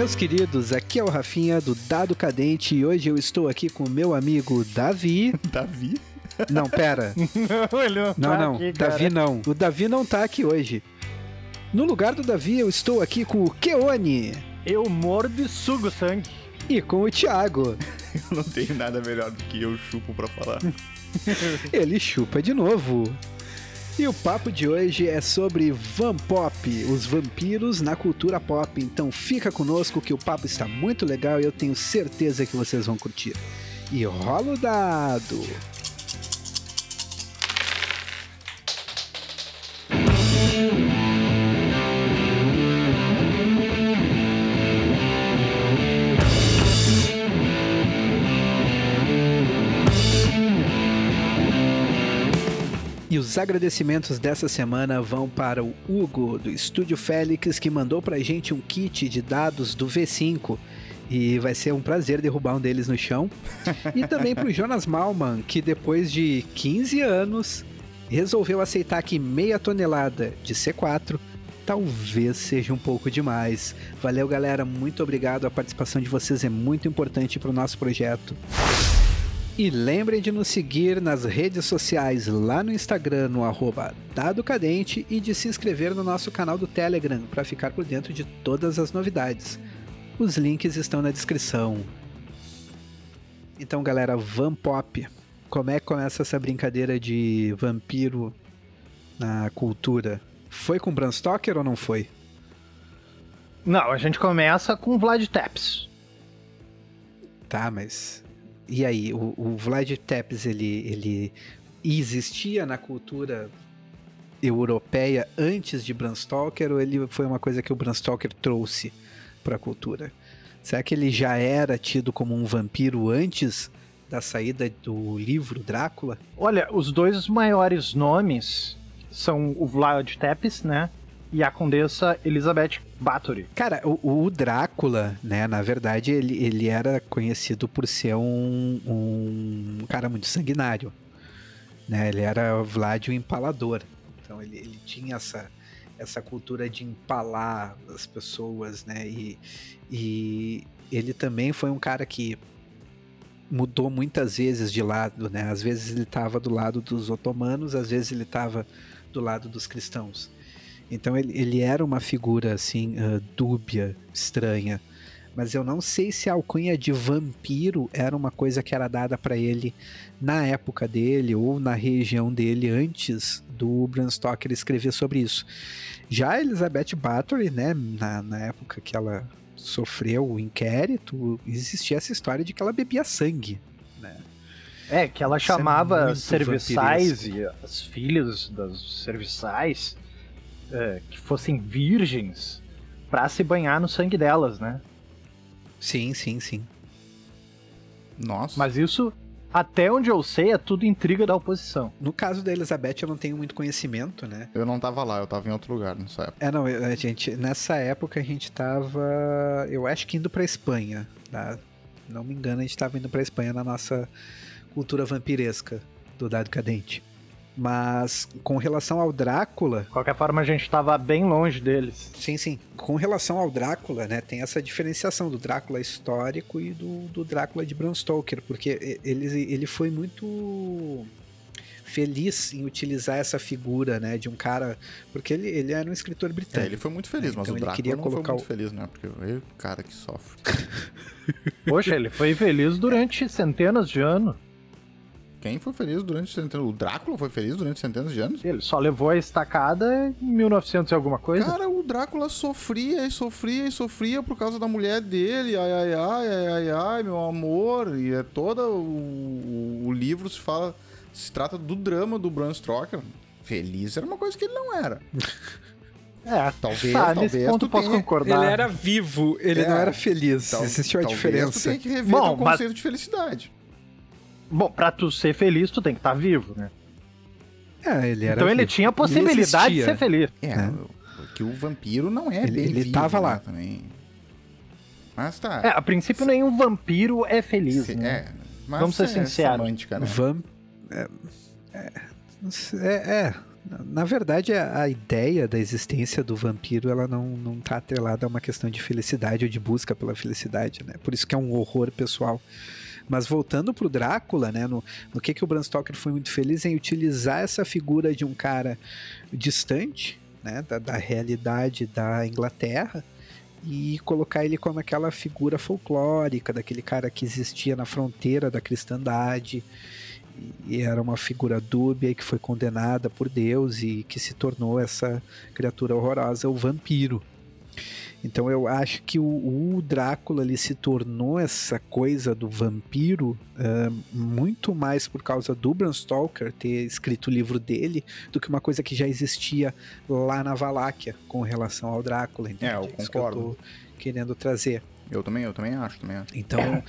Meus queridos, aqui é o Rafinha do Dado Cadente e hoje eu estou aqui com o meu amigo Davi. Davi? Não, pera. não, ele não, Não, tá não, aqui, cara. Davi não. O Davi não tá aqui hoje. No lugar do Davi, eu estou aqui com o Keone Eu mordo e sugo sangue. e com o Thiago. Eu não tenho nada melhor do que eu chupo pra falar. Ele chupa de novo. E o papo de hoje é sobre Vampop, os vampiros na cultura pop. Então fica conosco que o papo está muito legal e eu tenho certeza que vocês vão curtir. E rola o dado. Os agradecimentos dessa semana vão para o Hugo, do Estúdio Félix, que mandou pra gente um kit de dados do V5. E vai ser um prazer derrubar um deles no chão. E também pro Jonas Malman, que depois de 15 anos resolveu aceitar que meia tonelada de C4 talvez seja um pouco demais. Valeu, galera. Muito obrigado. A participação de vocês é muito importante para o nosso projeto. E lembrem de nos seguir nas redes sociais lá no Instagram, no arroba Dado Cadente, e de se inscrever no nosso canal do Telegram para ficar por dentro de todas as novidades. Os links estão na descrição. Então, galera, Vampop. Como é que começa essa brincadeira de vampiro na cultura? Foi com Bram Stoker ou não foi? Não, a gente começa com Vlad Tepes. Tá, mas e aí, o, o Vlad Tepes, ele, ele existia na cultura europeia antes de Bram Stoker ou ele foi uma coisa que o Bram Stoker trouxe para a cultura? Será que ele já era tido como um vampiro antes da saída do livro Drácula? Olha, os dois maiores nomes são o Vlad Tepes, né? E a Condessa Elizabeth Bathory. Cara, o, o Drácula, né, na verdade, ele, ele era conhecido por ser um, um cara muito sanguinário. Né? Ele era Vlad o Empalador. Então ele, ele tinha essa, essa cultura de empalar as pessoas, né? E, e ele também foi um cara que mudou muitas vezes de lado, né? Às vezes ele estava do lado dos otomanos, às vezes ele estava do lado dos cristãos. Então ele, ele era uma figura assim uh, dúbia, estranha. Mas eu não sei se a alcunha de vampiro era uma coisa que era dada para ele na época dele ou na região dele antes do Bram Stoker escrever sobre isso. Já a Elizabeth Bathory, né, na, na época que ela sofreu o inquérito, existia essa história de que ela bebia sangue, né? É, que ela Isso é chamava muito serviçais e as filhas das serviçais é, que fossem virgens pra se banhar no sangue delas, né? Sim, sim, sim. Nossa. Mas isso, até onde eu sei, é tudo intriga da oposição. No caso da Elizabeth, eu não tenho muito conhecimento, né? Eu não tava lá, eu tava em outro lugar nessa época. É, não, a gente, nessa época a gente tava, eu acho que indo pra Espanha, tá? Não me engano, a gente tava indo pra Espanha na nossa cultura vampiresca do Dado Cadente. Mas com relação ao Drácula, De qualquer forma, a gente tava bem longe deles. sim, sim. Com relação ao Drácula, né, tem essa diferenciação do Drácula histórico e do, do Drácula de Bram Stoker, porque ele, ele foi muito feliz em utilizar essa figura, né, de um cara, porque ele, ele era um escritor É, britânico. ele foi muito feliz, mas Então o Drácula queria não colocar foi o- muito feliz, né? Porque é o cara que sofre. Poxa, ele foi feliz durante centenas de anos. Quem foi feliz durante centenas... O Drácula foi feliz durante centenas de anos? Ele só levou a estacada em 1900 e alguma coisa. Cara, o Drácula sofria e sofria e sofria por causa da mulher dele. Ai, ai, ai, ai, ai, ai, meu amor. E é todo o, o livro se fala... Se trata do drama do Bram Stoker. Feliz era uma coisa que ele não era. É, Talvez, tá, talvez nesse ponto posso tenha- concordar. Ele era vivo, ele É, não era feliz. Tal- Existe uma talvez diferença. tu tenha que rever Bom, teu mas- conceito de felicidade. Bom, pra tu ser feliz, tu tem que estar vivo, né? É, ele era então ele vivo. tinha a possibilidade de ser feliz. É, É. porque o vampiro não é Ele- bem ele vivo, tava né, lá. também. Mas tá. É, a princípio nenhum vampiro é feliz, Se- né? é, mas Vamos ser é sinceros. né? Vam... É, é, é, é, Na verdade, a, a ideia da existência do vampiro, ela não, não tá atrelada a uma questão de felicidade ou de busca pela felicidade, né? Por isso que é um horror pessoal. Mas voltando pro Drácula, né? No, no que, que o Bram Stoker foi muito feliz em utilizar essa figura de um cara distante, né? Da, da realidade da Inglaterra e colocar ele como aquela figura folclórica, daquele cara que existia na fronteira da cristandade e era uma figura dúbia que foi condenada por Deus e que se tornou essa criatura horrorosa, o vampiro. Então eu acho que o, o Drácula ali se tornou essa coisa do vampiro uh, muito mais por causa do Bram Stoker ter escrito o livro dele do que uma coisa que já existia lá na Valáquia com relação ao Drácula. Entende? É, eu concordo. É isso que eu tô querendo trazer. Eu também, eu também acho, também acho. Então,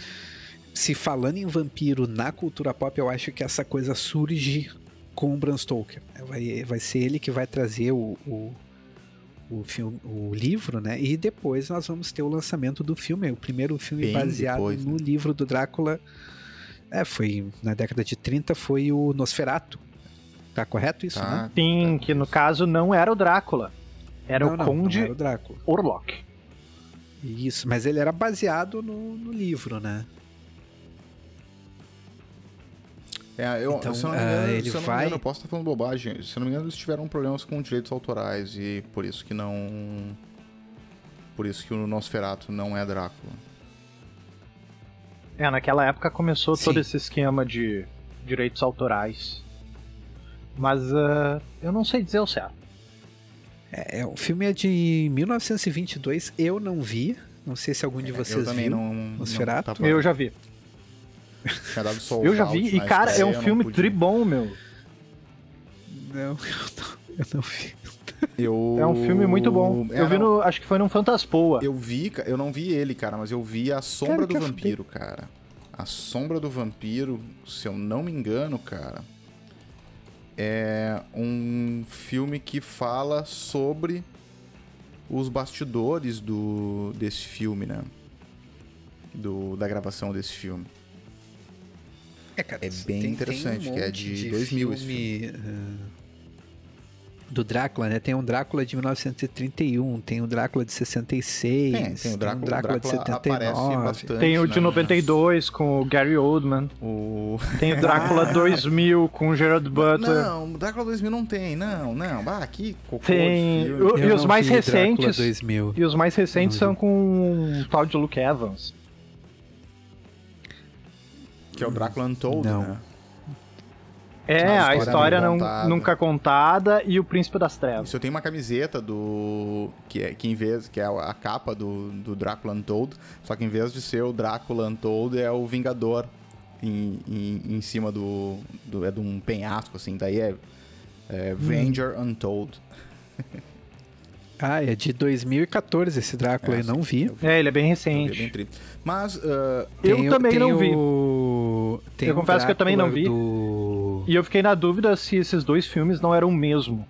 se falando em vampiro na cultura pop, eu acho que essa coisa surge com o Bram Stoker. Vai, vai ser ele que vai trazer o, o o, filme, o livro, né? E depois nós vamos ter o lançamento do filme. O primeiro filme Bem baseado depois, no né? livro do Drácula. É, foi na década de 30 foi o Nosferato. Tá correto isso, tá, né? Sim, que no caso não era o Drácula. Era não, o não, Conde não era o Drácula. Orlok. Isso, mas ele era baseado no, no livro, né? É, eu, então, se eu não me engano, uh, ele se eu, vai... engano, eu posso estar falando bobagem. Se eu não me engano, eles tiveram problemas com direitos autorais e por isso que não. Por isso que o Nosferatu não é Drácula. É, naquela época começou Sim. todo esse esquema de direitos autorais. Mas uh, eu não sei dizer o certo. É, o filme é de 1922, eu não vi. Não sei se algum de vocês é, eu também viu. Não, Nosferatu. Não eu já vi. Tinha dado Eu já vi, e cara, é um filme tribom, meu. Não, eu não, eu não vi. Eu... É um filme muito bom. eu vi no. Acho que foi num Fantaspoa. Eu vi, eu não vi ele, cara, mas eu vi A Sombra cara, do Vampiro, cara. A Sombra do Vampiro, se eu não me engano, cara. É um filme que fala sobre os bastidores do, desse filme, né? Do, da gravação desse filme. É, cara, é bem tem, interessante, tem um que é de, de 2000 filme, uh, do Drácula, né? Tem um Drácula de 1931, tem o um Drácula de 66, tem, tem o Drácula, tem um Drácula, Drácula de 79. Bastante, tem o de né? 92 com o Gary Oldman. O... Tem o Drácula 2000 com o Gerard Butler. Não, o Drácula 2000 não tem, não, não. Ah, aqui Tem. O, e os mais recentes. E os mais recentes são com o tal de Luke Evans. Que é o Drácula Untold, não. né? É, a história, a história não, contada. nunca contada e o Príncipe das Trevas. Isso eu tenho uma camiseta do. que é que em vez. que é a capa do, do Drácula Untold, só que em vez de ser o Drácula Untold, é o Vingador em, em, em cima do, do. é de um penhasco, assim, daí é. é Venger hum. Untold. Ah, é de 2014 esse Drácula, é, eu não vi. É, ele é bem recente. É bem Mas. Uh, eu também não vi. O... eu confesso que eu também não vi. Do... E eu fiquei na dúvida se esses dois filmes não eram o mesmo.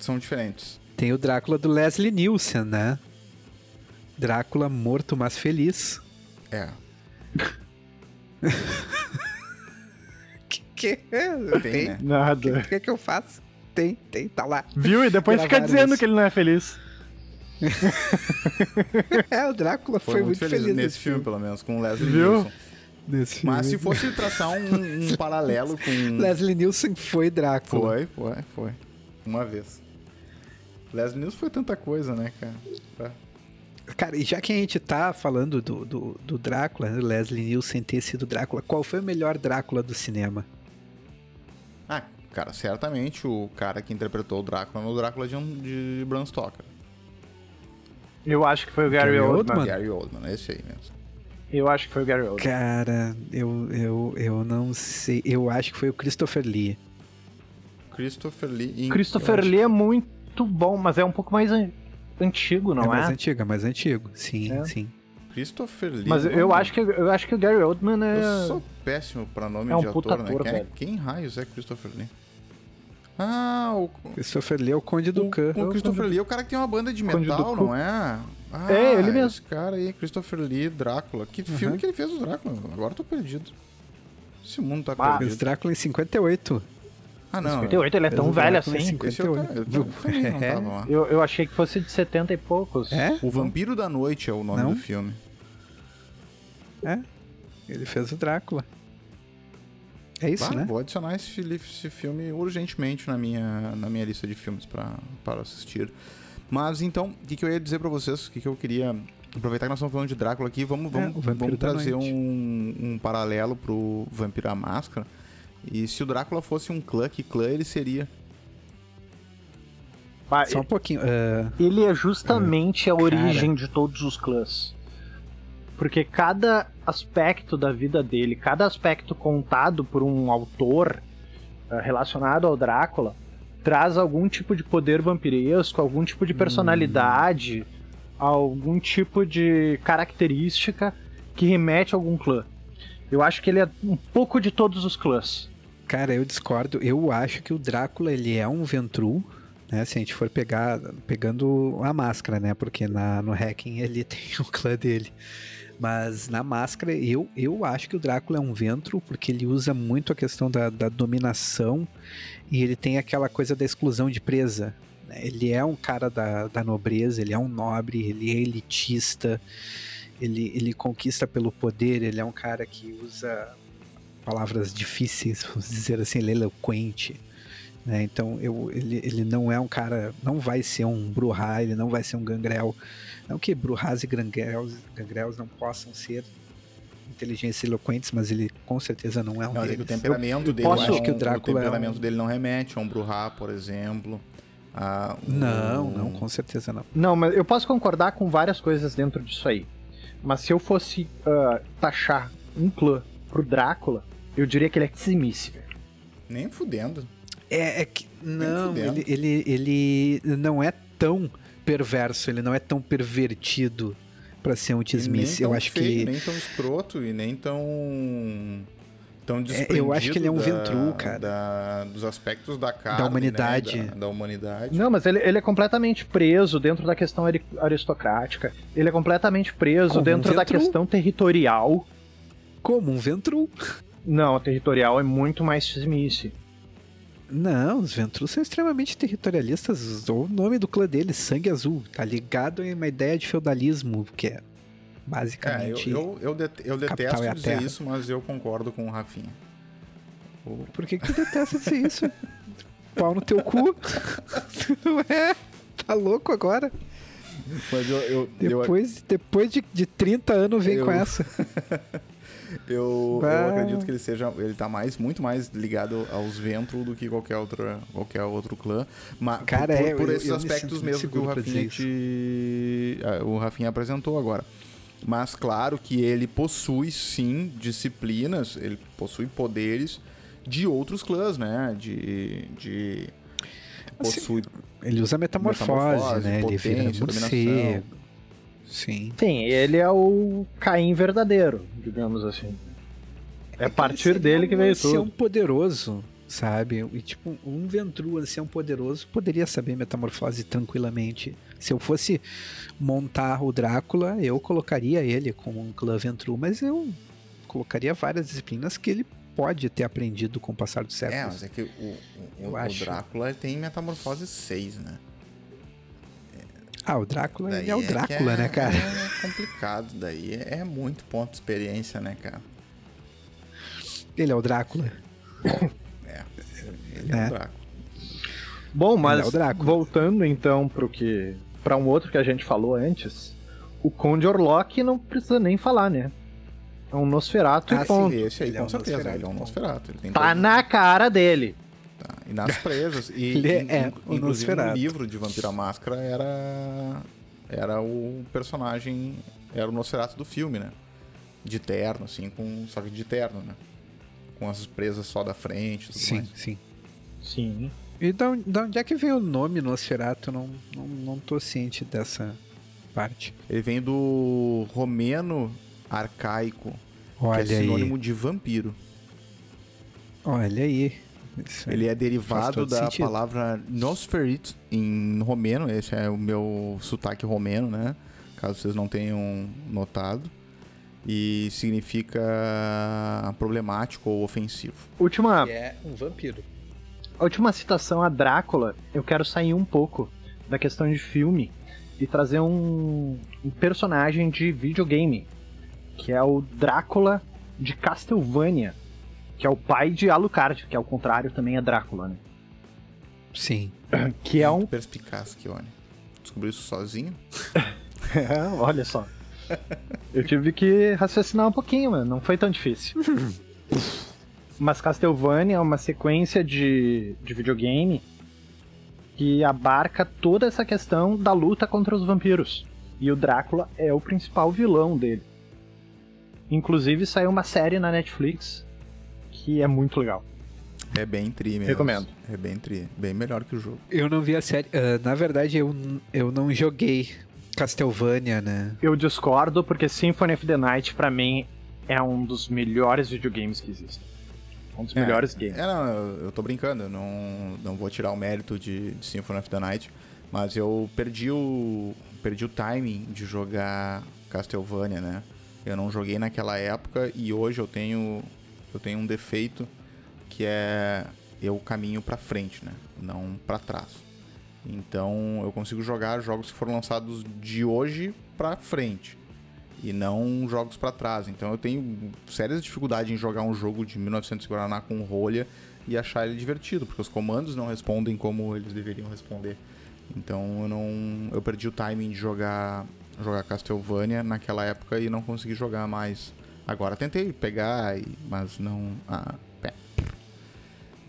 São diferentes. Tem o Drácula do Leslie Nielsen, né? Drácula morto, mas feliz. É. que que é? Tem, Tem? Né? Nada. O que, que, que eu faço? Tem, tem, tá lá. Viu? E depois fica dizendo isso. que ele não é feliz. é, o Drácula foi, foi muito, feliz, feliz nesse filme, filme, pelo menos, com o Leslie Viu? Nielsen. Nesse Mas filme. se fosse traçar um, um paralelo com. Leslie Nielsen foi Drácula. Foi, foi, foi. Uma vez. Leslie Nielsen foi tanta coisa, né, cara? Tá. Cara, e já que a gente tá falando do, do, do Drácula, né, Leslie Nielsen ter sido Drácula, qual foi o melhor Drácula do cinema? Ah, cara, certamente o cara que interpretou o Drácula no Drácula de, um, de Bram Stoker. Eu acho que foi o Gary, Gary Oldman. Oldman. Gary Oldman, esse aí mesmo. Eu acho que foi o Gary Oldman. Cara, eu, eu, eu não sei. Eu acho que foi o Christopher Lee. Christopher Lee. Christopher Lee é muito bom, mas é um pouco mais antigo, não é? É mais antigo, é mais antigo. Sim, é. sim. Christopher Lee. Mas eu acho, que, eu acho que o Gary Oldman é. Eu sou péssimo pra nome é um de ator, ator né? Quem, quem raios é Christopher Lee? Ah, o. Christopher Lee é o Conde do Khan. O, o Christopher Lee é o cara que tem uma banda de metal, não é? Ah, é, ele mesmo. Esse cara aí, Christopher Lee, Drácula. Que uhum. filme que ele fez o Drácula? Agora eu tô perdido. Esse mundo tá ah, perdido. Drácula em 58. Ah, não. 58, ele é tão velho é assim. cinco- Esse eu, eu, eu também não É. tava lá. Eu, eu achei que fosse de 70 e poucos. É? O Vampiro da Noite é o nome Não? do filme. É. Ele fez o Drácula. É isso, Bah, né? Vou adicionar esse, esse filme urgentemente na minha, na minha lista de filmes para assistir. Mas então, o que, que eu ia dizer pra vocês? O que, que eu queria. Aproveitar que nós estamos falando de Drácula aqui, vamos, vamos, É, vamos trazer um, um paralelo pro Vampiro à Máscara. E se o Drácula fosse um clã, que clã ele seria? Pá, Só um pouquinho. ah, Ele é justamente a origem de todos os clãs. Porque cada aspecto da vida dele, cada aspecto contado por um autor eh, relacionado ao Drácula, traz algum tipo de poder vampiresco, algum tipo de personalidade, algum tipo de característica que remete a algum clã. Eu acho que ele é um pouco de todos os clãs. cara, eu discordo. Eu acho que o Drácula ele é um Ventru, né? Se a gente for pegar, pegando a máscara, né? Porque na, no Hacking ele tem o clã dele. Mas na máscara, eu, eu acho que o Drácula é um Ventru, porque ele usa muito a questão da, da dominação e ele tem aquela coisa da exclusão de presa. né? Ele é um cara da, da nobreza, ele é um nobre, ele é elitista, ele, ele conquista pelo poder, ele é um cara que usa palavras difíceis, vamos dizer assim, ele é eloquente. Né? Então eu, ele, ele não é um cara, não vai ser um Bruhá, ele não vai ser um Gangrel. Não que Bruhás e Gangrels, Gangrels não possam ser inteligentes e eloquentes, mas ele com certeza não é um Não, é que o deles. temperamento dele posso- é um, acho que o Drácula é temperamento um- dele não remete a um Bruhá, por exemplo. a um- Não, não, com certeza não. Não, mas eu posso concordar com várias coisas dentro disso aí. Mas se eu fosse ah, taxar um clã pro Drácula, eu diria que ele é Tzimice, velho. Nem fudendo. É, é que não, fudendo. ele, ele, ele não é tão perverso, ele não é tão pervertido pra ser um E Tismice. Eu acho feio, que Nem tão escroto e nem tão. Tão É, eu acho que ele é um desprendido Ventru, da- cara. da- dos aspectos da carne, humanidade. né, Da, da humanidade. Não, mas ele, ele é completamente preso dentro da questão ari- aristocrática. Ele é completamente preso Como um dentro da Ventru. questão territorial. como um Ventru. Não, a territorial é muito mais Tzimice. Não, os Ventrus são extremamente territorialistas. O nome do clã deles, Sangue Azul, tá ligado em uma ideia de feudalismo, que é É, eu, basicamente. eu, eu, det- eu Capital detesto é dizer terra. isso, mas eu concordo com o Rafinha. Por que, que tu detesta dizer isso? Pau no teu cu? Não é? Tá louco agora? Mas eu, eu, eu, Depois, depois de, de 30 anos vem Eu- com essa. eu, eu acredito que ele seja. Ele tá mais, muito mais ligado aos Ventru do que qualquer, outra, qualquer outro clã. Mas Cara, por, é, por eu- esses eu me aspectos sinto mesmo que o Rafinha, te, ah, o Rafinha apresentou agora. Mas claro que ele possui sim disciplinas, ele possui poderes de outros clãs, né? De. de Assim, possui Ele usa metamorfose, Metamorfose, né? Ele vira potência, morcego. dominação. Sim. Sim, ele é o Caim verdadeiro, digamos assim. É a partir Ele dele que um veio tudo. poderoso, sabe? E tipo, um Ventru, ancião poderoso, poderia saber metamorfose tranquilamente. Se eu fosse montar o Drácula, eu colocaria ele como um clã Ventru, mas eu colocaria várias disciplinas que ele pode ter aprendido com o passar dos É, séculos. mas é que o, o, Eu o acho. Drácula ele tem metamorfose 6, né? Ah, o Drácula, Daí é o que Drácula, é- né, cara? É complicado, daí é, é muito ponto de experiência, né, cara? Ele é o Drácula. Ele é, É. o Drácula. Bom, mas é o Drácula. voltando então pro que para um outro que a gente falou antes, o Conde Orlok não precisa nem falar, né? É um Nosferatu Ah, e sim, ponto. Esse aí, Ele é com um certeza, ele é um ponto. Nosferatu. Ele tem Tá na cara dele. tá. E nas presas. E, Ele é- in- é, in- o inclusive Nosferatu. no livro de Vampira Máscara era, era o personagem, era o Nosferatu do filme, né? De terno, assim, com, só que de terno, né? Com as presas só da frente e tudo Sim, mais. sim. Sim. E da onde, da onde é que veio o nome Nosferatu? Não, não, não tô ciente dessa parte. Ele vem do romeno arcaico, Olha que é aí. sinônimo de vampiro. Olha aí. Isso aí. Ele é derivado da sentido. palavra Nosferit em romeno, esse é o meu sotaque romeno, né? Caso vocês não tenham notado. E significa problemático ou ofensivo. Última, é um vampiro. A última citação a Drácula, eu quero sair um pouco da questão de filme e trazer um, um personagem de videogame, que é o Drácula de Castlevania, que é o pai de Alucard, que ao contrário também é Drácula, né? Sim. Que é um. Perspicaz, Kione. Descobriu isso sozinho? É, olha só. Eu tive que raciocinar um pouquinho, mano. Não foi tão difícil. Mas Castlevania é uma sequência de, de videogame que abarca toda essa questão da luta contra os vampiros. E o Drácula é o principal vilão dele. Inclusive saiu uma série na Netflix que é muito legal. É bem tri mesmo. Recomendo. É bem tri. Bem melhor que o jogo. Eu não vi a série. ah, na verdade, eu, eu não joguei Castlevania, né? Eu discordo porque Symphony of the Night pra mim é um dos melhores videogames que existem. Um dos melhores games. É, não, eu, eu tô brincando, eu não, não vou tirar o mérito de, de Symphony of the Night, mas eu perdi o, perdi o timing de jogar Castlevania, né? Eu não joguei naquela época e hoje eu tenho, eu tenho um defeito que é eu caminho pra frente, né? Não pra trás. Então eu consigo jogar jogos que foram lançados de hoje pra frente e não jogos pra trás. Então eu tenho sérias dificuldades em jogar um jogo de 1900 e Guaraná com rolha e achar ele divertido, porque os comandos não respondem como eles deveriam responder. Então eu não eu perdi o timing de jogar jogar Castlevania naquela época e não consegui jogar mais. Agora tentei pegar, mas não ah, pé.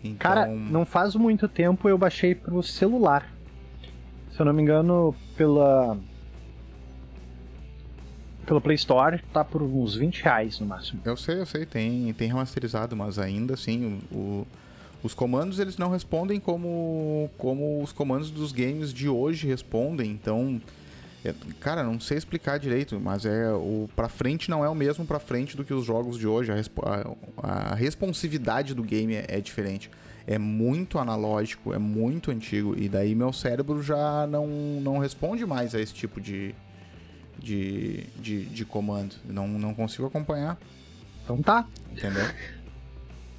Então, Cara, não faz muito tempo eu baixei pro celular. Se eu não me engano, pela. Pela Play Store, tá por uns 20 reais no máximo. Eu sei, eu sei, tem, tem remasterizado, mas ainda assim, o, o- os comandos eles não respondem como, como os comandos dos games de hoje respondem, então. é- cara, não sei explicar direito, mas é o pra frente não é o mesmo pra frente do que os jogos de hoje. A, a- a responsividade do game é, é diferente. É muito analógico, é muito antigo, e daí meu cérebro já não, não responde mais a esse tipo de, de, de, de comando. Não, não consigo acompanhar. Então tá, Entendeu?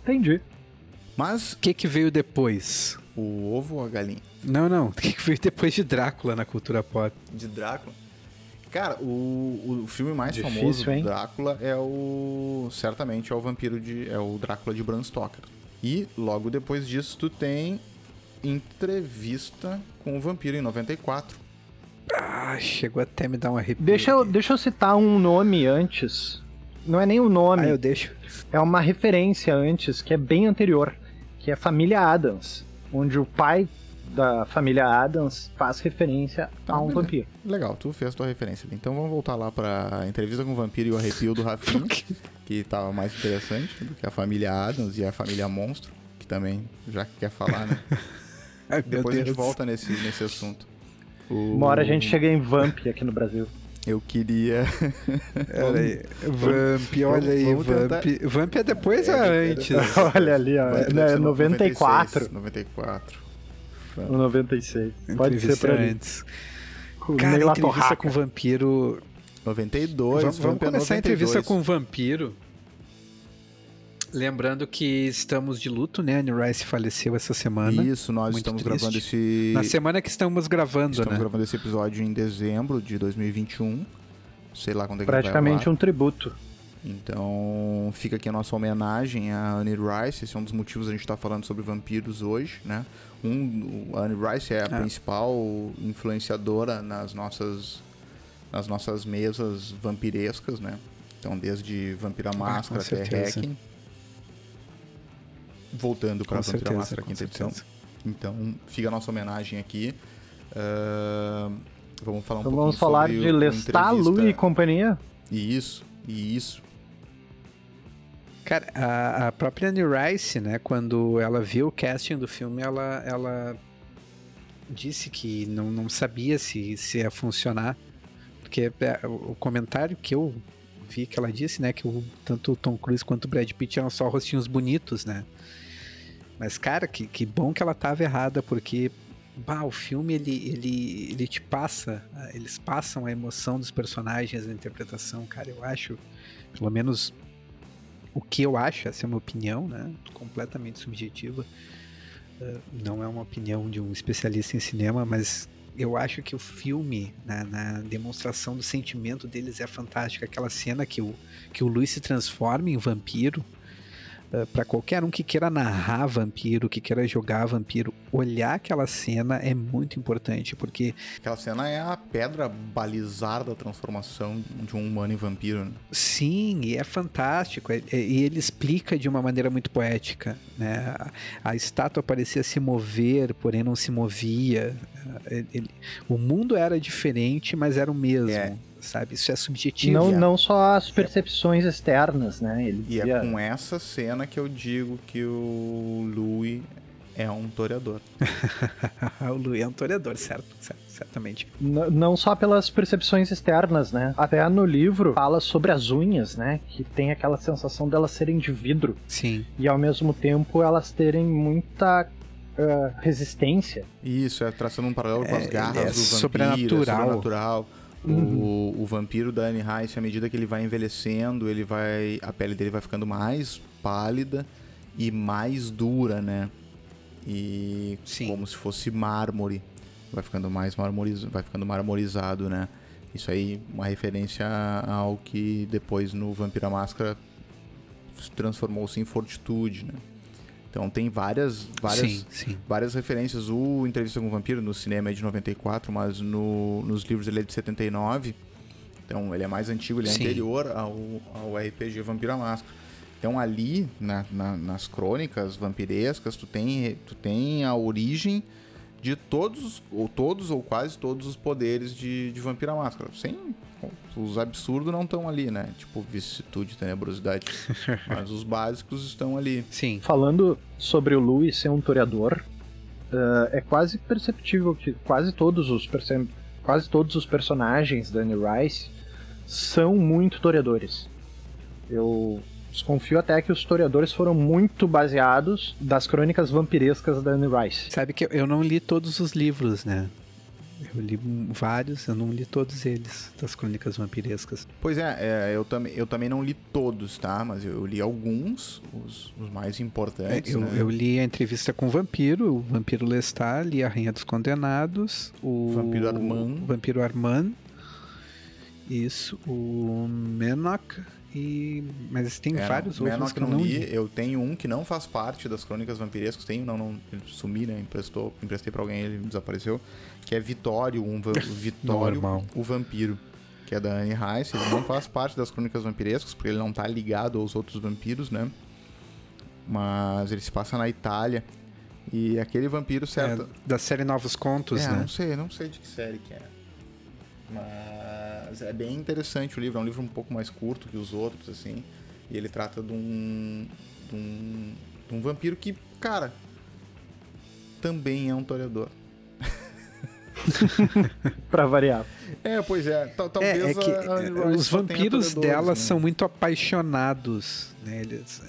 entendi. Mas O que, que veio depois? o ovo ou a galinha? Não, não. O que, que veio depois de Drácula na cultura pop? De Drácula? Cara, o, o filme mais Difícil, famoso do? Drácula é o. Certamente é o vampiro de. É o Drácula de Bram Stoker. E logo depois disso tu tem entrevista com o vampiro em 94. Ah, chegou até me dar um arrepio. Deixa eu, aqui. deixa eu citar um nome antes. Não é nem o nome, Ah, eu deixo. é uma referência antes que é bem anterior, que é Família Adams, onde o pai da família Adams faz referência Tá, a um beleza. vampiro. Legal, tu fez tua referência. Então vamos voltar lá pra entrevista com o vampiro e o arrepio do Rafinha, que tava mais interessante do que a família Adams e a família Monstro, que também já que quer falar, né? Ai, Depois a gente Deus. volta nesse, nesse assunto. O- Uma hora a gente chega em Vamp aqui no Brasil. Eu queria. Olha aí. Vamp, olha aí, vamos Vamp. Vamp é depois ou É, é antes? Olha ali, ó. É, deve ser 94 94. ou 96. Pode ser ali. antes. Com Cara, entrevista com vampiro. 92. vamos vamos é começar a 92. entrevista com vampiro. Lembrando que estamos de luto, né? Anne Rice faleceu essa semana. Isso, nós Muito estamos triste. gravando esse. Na semana que estamos gravando, Estamos né? gravando esse episódio em dezembro de 2021. Sei lá quando é que Praticamente um tributo. Então, fica aqui a nossa homenagem a Anne Rice. Esse é um dos motivos a gente estar falando sobre vampiros hoje, né? Um, a Anne Rice é a Ah. principal influenciadora nas nossas, nas nossas mesas vampirescas, né? Então, desde Vampira Máscara Ah, até certeza. Hacking. Voltando para Com Vampira Máscara, quinta edição. Então, fica a nossa homenagem aqui. Ahn, vamos falar um Então pouquinho vamos falar de Lestat, Lu e companhia. E isso, e isso. Cara, a, a própria Anne Rice, né, quando ela viu o casting do filme, ela, ela disse que não, não sabia se, se ia funcionar. Porque é, o comentário que eu vi que ela disse, né, que o, tanto o Tom Cruise quanto o Brad Pitt eram só rostinhos bonitos, né. Mas, cara, que, que bom que ela tava errada, porque bah, o filme, ele, ele, ele te passa, ah, eles passam a emoção dos personagens, a interpretação, cara, eu acho, pelo menos o que eu acho, essa é uma opinião, né? Completamente subjetiva. uh, não é uma opinião de um especialista em cinema, mas eu acho que o filme, na, na, demonstração do sentimento deles, é fantástico. Aquela cena que o, que o Luiz se transforma em vampiro uh, para qualquer um que queira narrar vampiro, que queira jogar vampiro, olhar aquela cena é muito importante, porque. Aquela cena é a pedra balizar da transformação de um humano em vampiro. Né? Sim, e é fantástico. É, é, e ele explica de uma maneira muito poética. Né? A, a estátua parecia se mover, porém não se movia. Ele, o mundo era diferente, mas era o mesmo. É sabe? Isso é subjetivo. Não, não só as percepções externas, né? Ele e é com essa cena que eu digo que o Louis é um toreador. o Louis é um toreador, certo, certo certamente. N não só pelas percepções externas, né? Até no livro fala sobre as unhas, né? Que tem aquela sensação delas serem de vidro. Sim. E ao mesmo tempo elas terem muita uh, resistência. Isso, é traçando um paralelo com as é, garras é do vampiro, sobrenatural. É sobrenatural. Uhum. O, o, vampiro da Anne Rice, à medida que ele vai envelhecendo, ele vai. A pele dele vai ficando mais pálida e mais dura, né? E Sim. como se fosse mármore. Vai ficando mais marmorizado, vai ficando marmorizado, né? Isso aí, uma referência ao que depois no Vampira Máscara transformou-se em Fortitude, né? Então tem várias várias, sim, sim. várias referências. O Entrevista com o Vampiro no cinema é de 94, mas no, nos livros ele é de 79. Então ele é mais antigo, ele é sim. anterior ao, ao RPG Vampiro à Máscara. Então ali, na, na, nas crônicas vampirescas, tu tem, tu tem a origem de todos, ou todos, ou quase todos os poderes de, de Vampira Máscara. Sem. Os absurdos não estão ali, né? Tipo, vicissitude, tenebrosidade. Mas os básicos estão ali. Sim. Falando sobre o Louis ser um toreador, uh, é quase perceptível que quase todos os, quase todos os personagens da Anne Rice são muito toreadores. Eu Desconfio até que os historiadores foram muito baseados das crônicas vampirescas da Anne Rice. Sabe que eu não li todos os livros, né? Eu li vários, eu não li todos eles, das crônicas vampirescas. Pois é, é eu, tam eu também não li todos, tá? Mas eu, eu li alguns, os, os mais importantes. É, eu, né? eu, li a entrevista com o vampiro, o vampiro Lestat, li a Rainha dos Condenados, o Vampiro Armand. O vampiro Armand. Isso, o Menok e, mas tem é, vários outros Menor que, eu não li. li. Eu tenho um que não faz parte das Crônicas Vampirescas. Tenho, não, não, ele sumi, né? Emprestou, emprestei para alguém, ele desapareceu. Que é Vitório, um Vitório, o vampiro, que é da Anne Rice. Ele não faz parte das Crônicas Vampirescas, porque ele não tá ligado aos outros vampiros, né? Mas ele se passa na Itália. E aquele vampiro, certo? É, da série Novos Contos, é, né? não sei, não sei de que série que é. Mas é bem interessante o livro, é um livro um pouco mais curto que os outros, assim. E ele trata de um. de um, de um vampiro que, cara, também é um toreador. pra variar. É, pois é. Talvez é, é que a, a, os vampiros dela né? são muito apaixonados. Né? Eles,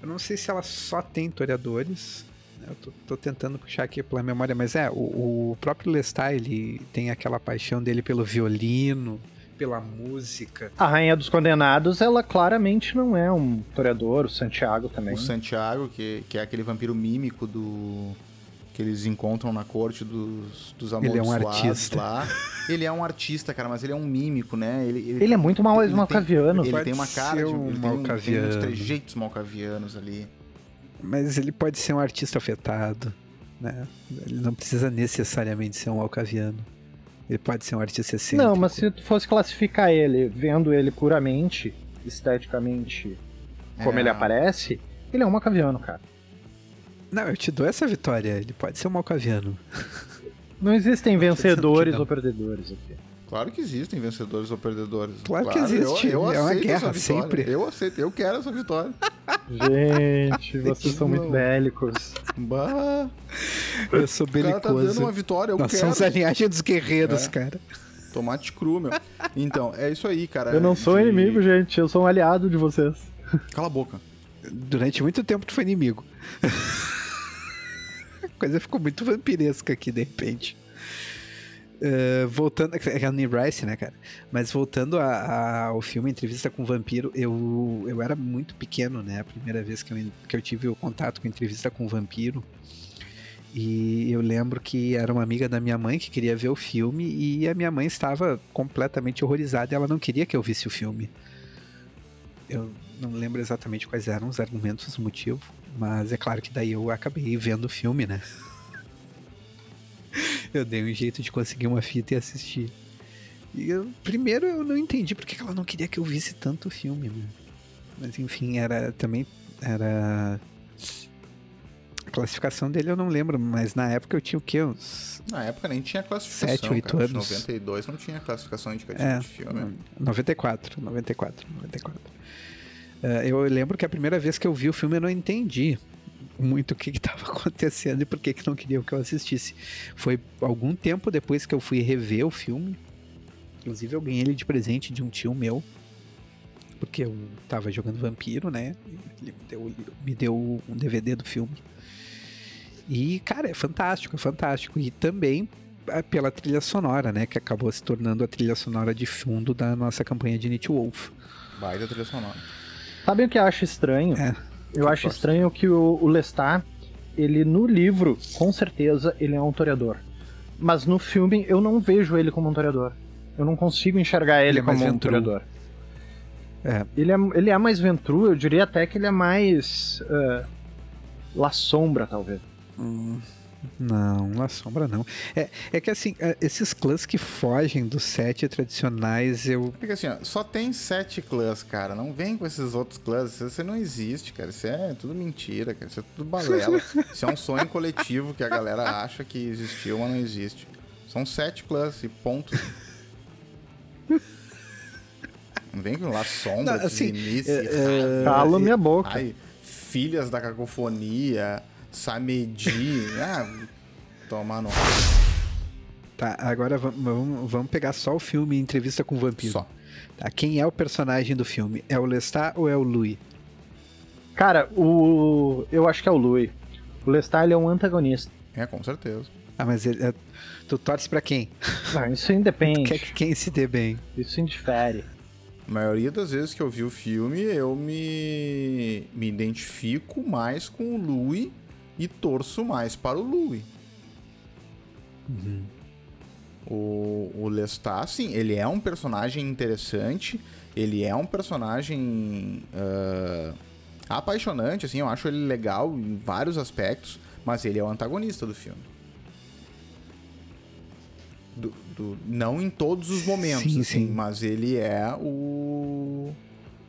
eu não sei se ela só tem toreadores, eu tô, tô, tentando puxar aqui pela memória, mas é, o, o próprio Lestat, ele tem aquela paixão dele pelo violino, pela música. A Rainha dos Condenados, ela claramente não é um toreador, o Santiago também. O Santiago, que, que é aquele vampiro mímico do que eles encontram na corte dos, dos ele é um artista. lá. Ele é um artista, cara, mas ele é um mímico, né? Ele, ele, ele é muito mal, malcaviano. Ele, ele tem uma cara de... Um ele malcaviano. tem, tem uns trejeitos malcavianos ali. Mas ele pode ser um artista afetado, né? Ele não precisa necessariamente ser um alcaviano. Ele pode ser um artista excêntrico. Não, mas se tu fosse classificar ele, vendo ele puramente, esteticamente, como é. ele aparece, ele é um malcaviano, cara. Não, eu te dou essa vitória. Ele pode ser um malcaviano. Não existem vencedores ou perdedores aqui. Claro que existem vencedores ou perdedores. Claro, claro que existe. Eu, eu é uma guerra, sempre. Eu aceito, eu quero essa vitória. Gente, vocês são muito bélicos. Bah. Eu sou belicoso. O cara tá dando uma vitória, eu Nós quero. somos a linhagem dos guerreiros, é. cara. Tomate cru, meu. Então, é isso aí, cara. Eu não sou de... inimigo, gente. Eu sou um aliado de vocês. Cala a boca. Durante muito tempo tu foi inimigo. a coisa ficou muito vampiresca aqui, de repente. Uh, voltando. É a Annie Rice, né, cara? Mas voltando a, a, ao filme Entrevista com o Vampiro, eu, eu era muito pequeno, né? A primeira vez que eu, que eu tive o contato com Entrevista com o Vampiro. E eu lembro que era uma amiga da minha mãe que queria ver o filme e a minha mãe estava completamente horrorizada e ela não queria que eu visse o filme. Eu não lembro exatamente quais eram os argumentos, o motivo, mas é claro que daí eu acabei vendo o filme, né? eu dei um jeito de conseguir uma fita e assistir. E eu, primeiro eu não entendi porque ela não queria que eu visse tanto filme, né? Mas enfim, era também era classificação dele eu não lembro, mas na época eu tinha o quê? Uns Na época nem tinha classificação. 7, 8 cara. anos. 92 não tinha classificação indicativa É, de filme. 94, 94, 94. Eh, eu lembro que a primeira vez que eu vi o filme eu não entendi muito o que estava acontecendo e por que, que não queriam que eu assistisse. Foi algum tempo depois que eu fui rever o filme. Inclusive eu ganhei ele de presente de um tio meu. Porque eu tava jogando vampiro, né? Ele me deu, me deu um DVD do filme. E, cara, é fantástico, é fantástico. E também é, pela trilha sonora, né? Que acabou se tornando a trilha sonora de fundo da nossa campanha de Nietzsche Wolf. Baita trilha sonora. Sabe o que eu acho estranho? É. Eu acho posso? estranho que o, o Lestat, ele no livro, com certeza, ele é um toreador. Mas no filme eu não vejo ele como um toreador. Eu não consigo enxergar ele, Ele é como um toreador. É. Ele é, ele é mais ventru, eu diria até que ele é mais. Uh, La Sombra, talvez. Hum, Não, La Sombra não. É, é que assim, é, esses clãs que fogem dos sete tradicionais, eu. É que assim, ó, só tem sete clãs, cara. Não vem com esses outros clãs. Isso não existe, cara. Isso é tudo mentira, cara. Isso é tudo balela. isso é um sonho coletivo que a galera acha que existiu, mas não existe. São sete clãs e ponto. Não vem com lá sombra, Não, assim, Zinice, é, é, Cala minha boca. Ai, filhas da cacofonia, Samedi. ah, toma no. Tá, agora va- vamos, vamos pegar só o filme Entrevista com o Vampiro. Só. Tá, quem é o personagem do filme? É o Lestat ou é o Louis? Cara, o. Eu acho que é o Louis. O Lestat ele é um antagonista. É, com certeza. Ah, mas ele, é- tu torce pra quem? Não, isso independe. Quer que quem se dê bem? Isso indifere. A maioria das vezes que eu vi o filme, eu me, me identifico mais com o Louis e torço mais para o Louis. O, o Lestat, sim, ele é um personagem interessante, ele é um personagem ah, apaixonante, assim, eu acho ele legal em vários aspectos, mas ele é o antagonista do filme. Do- do- não em todos os momentos, Sim, assim, sim. mas ele é o.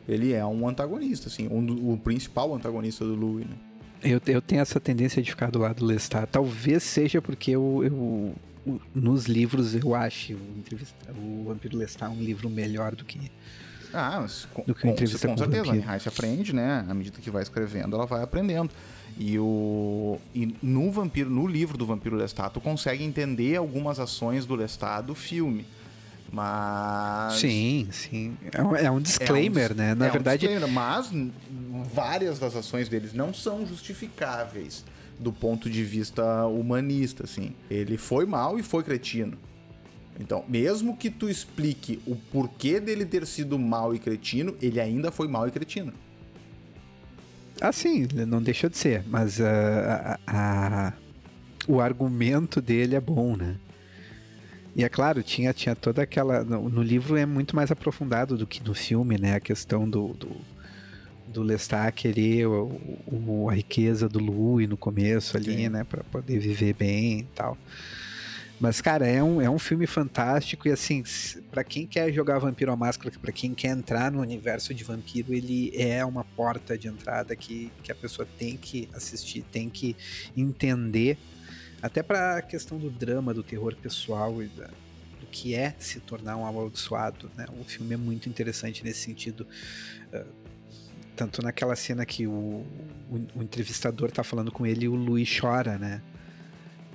Ele é um antagonista, assim, um o principal antagonista do Louis, né? Eu, eu tenho essa tendência de ficar do lado do Lestat. Talvez seja porque eu, eu- nos livros eu acho o, o Vampiro Lestat um livro melhor do que. Ah, mas com, Do que com, com com certeza, a vampiro. Mihai se aprende, né? À medida que vai escrevendo, ela vai aprendendo. E, o, e no vampiro, no livro do Vampiro Lestat, tu consegue entender algumas ações do Lestat do filme. Mas. Sim, sim. É um, é um é um disclaimer, né? Na é um verdade, disclaimer, mas várias das ações deles não são justificáveis do ponto de vista humanista, assim. Ele foi mal e foi cretino. Então, mesmo que tu explique o porquê dele ter sido mal e cretino, ele ainda foi mal e cretino. Ah, sim, não deixou de ser, mas ah, a- a- o argumento dele é bom, né? E é claro, tinha, tinha toda aquela. No, no livro é muito mais aprofundado do que no filme, né? A questão do, do, do Lestat querer o, o- a riqueza do Louis no começo ali, né? Pra poder viver bem e tal. Mas, cara, é um, é um filme fantástico e, assim, pra quem quer jogar Vampiro à Máscara, pra quem quer entrar no universo de vampiro, ele é uma porta de entrada que, que a pessoa tem que assistir, tem que entender, até pra questão do drama, do terror pessoal e da- do que é se tornar um amaldiçoado, né? O filme é muito interessante nesse sentido. ah, tanto naquela cena que o, o, o entrevistador tá falando com ele e o Luiz chora, né?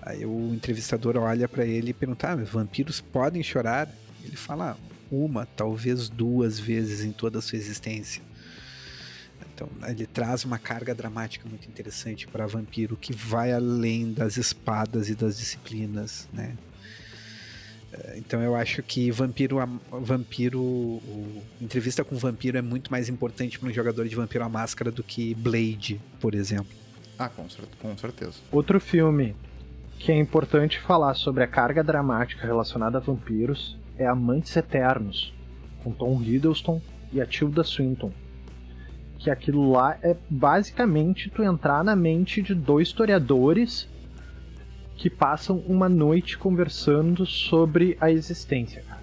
Aí o entrevistador olha pra ele e pergunta: ah, vampiros podem chorar? Ele fala: "Ah, uma, talvez duas vezes em toda a sua existência. Então ele traz uma carga dramática muito interessante para vampiro que vai além das espadas e das disciplinas, né? Eh, Então eu acho que vampiro, a- vampiro, o, entrevista com vampiro é muito mais importante para um jogador de vampiro à máscara do que Blade, por exemplo. Ah, com, cer- com certeza. Outro filme que é importante falar sobre a carga dramática relacionada a vampiros é Amantes Eternos, com Tom Hiddleston e a Tilda Swinton. Que aquilo lá é basicamente tu entrar na mente de dois historiadores que passam uma noite conversando sobre a existência, cara.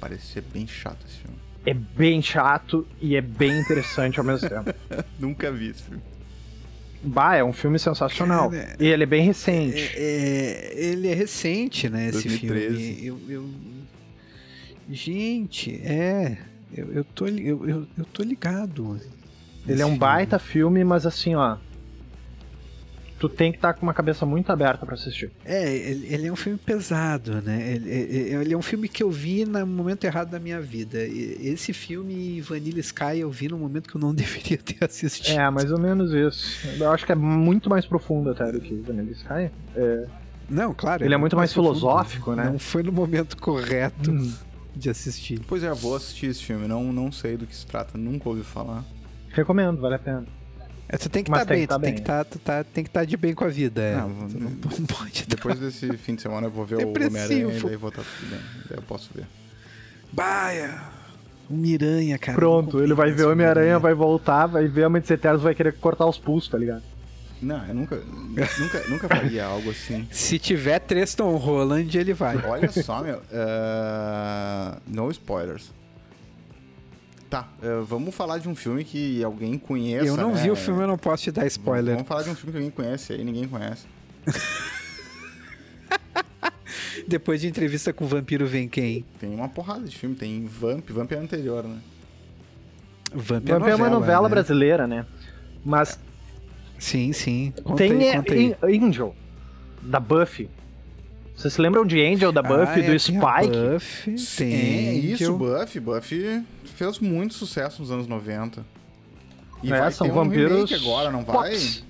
Parece ser bem chato esse filme. É bem chato e é bem interessante ao mesmo tempo. Nunca vi esse filme. Bah, é um filme sensacional. Cara, e ele é bem recente. É, é, ele é recente, né, esse 2013. filme. Eu, eu- Gente, é. Eu, eu, tô, eu, eu, eu tô ligado. Ele é um baita filme, mas assim, ó. Tu tem que estar com uma cabeça muito aberta pra assistir. É, ele, ele é um filme pesado, né? Ele, ele- ele é um filme que eu vi no momento errado da minha vida. Esse filme Vanilla Sky eu vi no momento que eu não deveria ter assistido. É, mais ou menos isso. Eu acho que é muito mais profundo até do que Vanilla Sky. É. Não, claro. Ele é muito mais profundo. filosófico, né? Não foi no momento correto Hum. de assistir. Pois é, vou assistir esse filme. Não, não sei do que se trata, nunca ouvi falar. Recomendo, vale a pena. É, tu tem que estar tem bem, que tá tu tem bem. que tá, tu tá, tem que estar de bem com a vida. é. Não, tu não- não, pode tá- Depois desse fim de semana eu vou ver o Depressivo. Homem-Aranha e daí vou estar tudo bem. Daí eu posso ver. Baia! O Miranha, cara. Pronto, ele vai ver o Homem-Aranha, vai voltar, vai ver Amantes Eternos, vai querer cortar os pulsos, tá ligado? Não, eu nunca, nunca, nunca faria algo assim. Se tiver três Tom Holland, ele vai. Olha só, meu. eh, no spoilers. Tá, eh, vamos falar de um filme que alguém conheça. eu não né? vi o filme, eu não posso te dar spoiler. Vamos falar de um filme que alguém conhece aí, ninguém conhece. Depois de entrevista com o vampiro vem quem? Tem uma porrada de filme, tem Vamp, Vamp é anterior, né? Vamp Vai ver uma novela né? brasileira, né? Mas Sim, sim. Conta tem aí, é, conta aí. Angel, da Buffy. Vocês se lembram de Angel, da Buffy, Ah, do é, Spike? Buffy, Sim, isso. Buffy. Buffy fez muito sucesso nos anos 90. E É, vai são ter um vampiros agora, não vai? pops.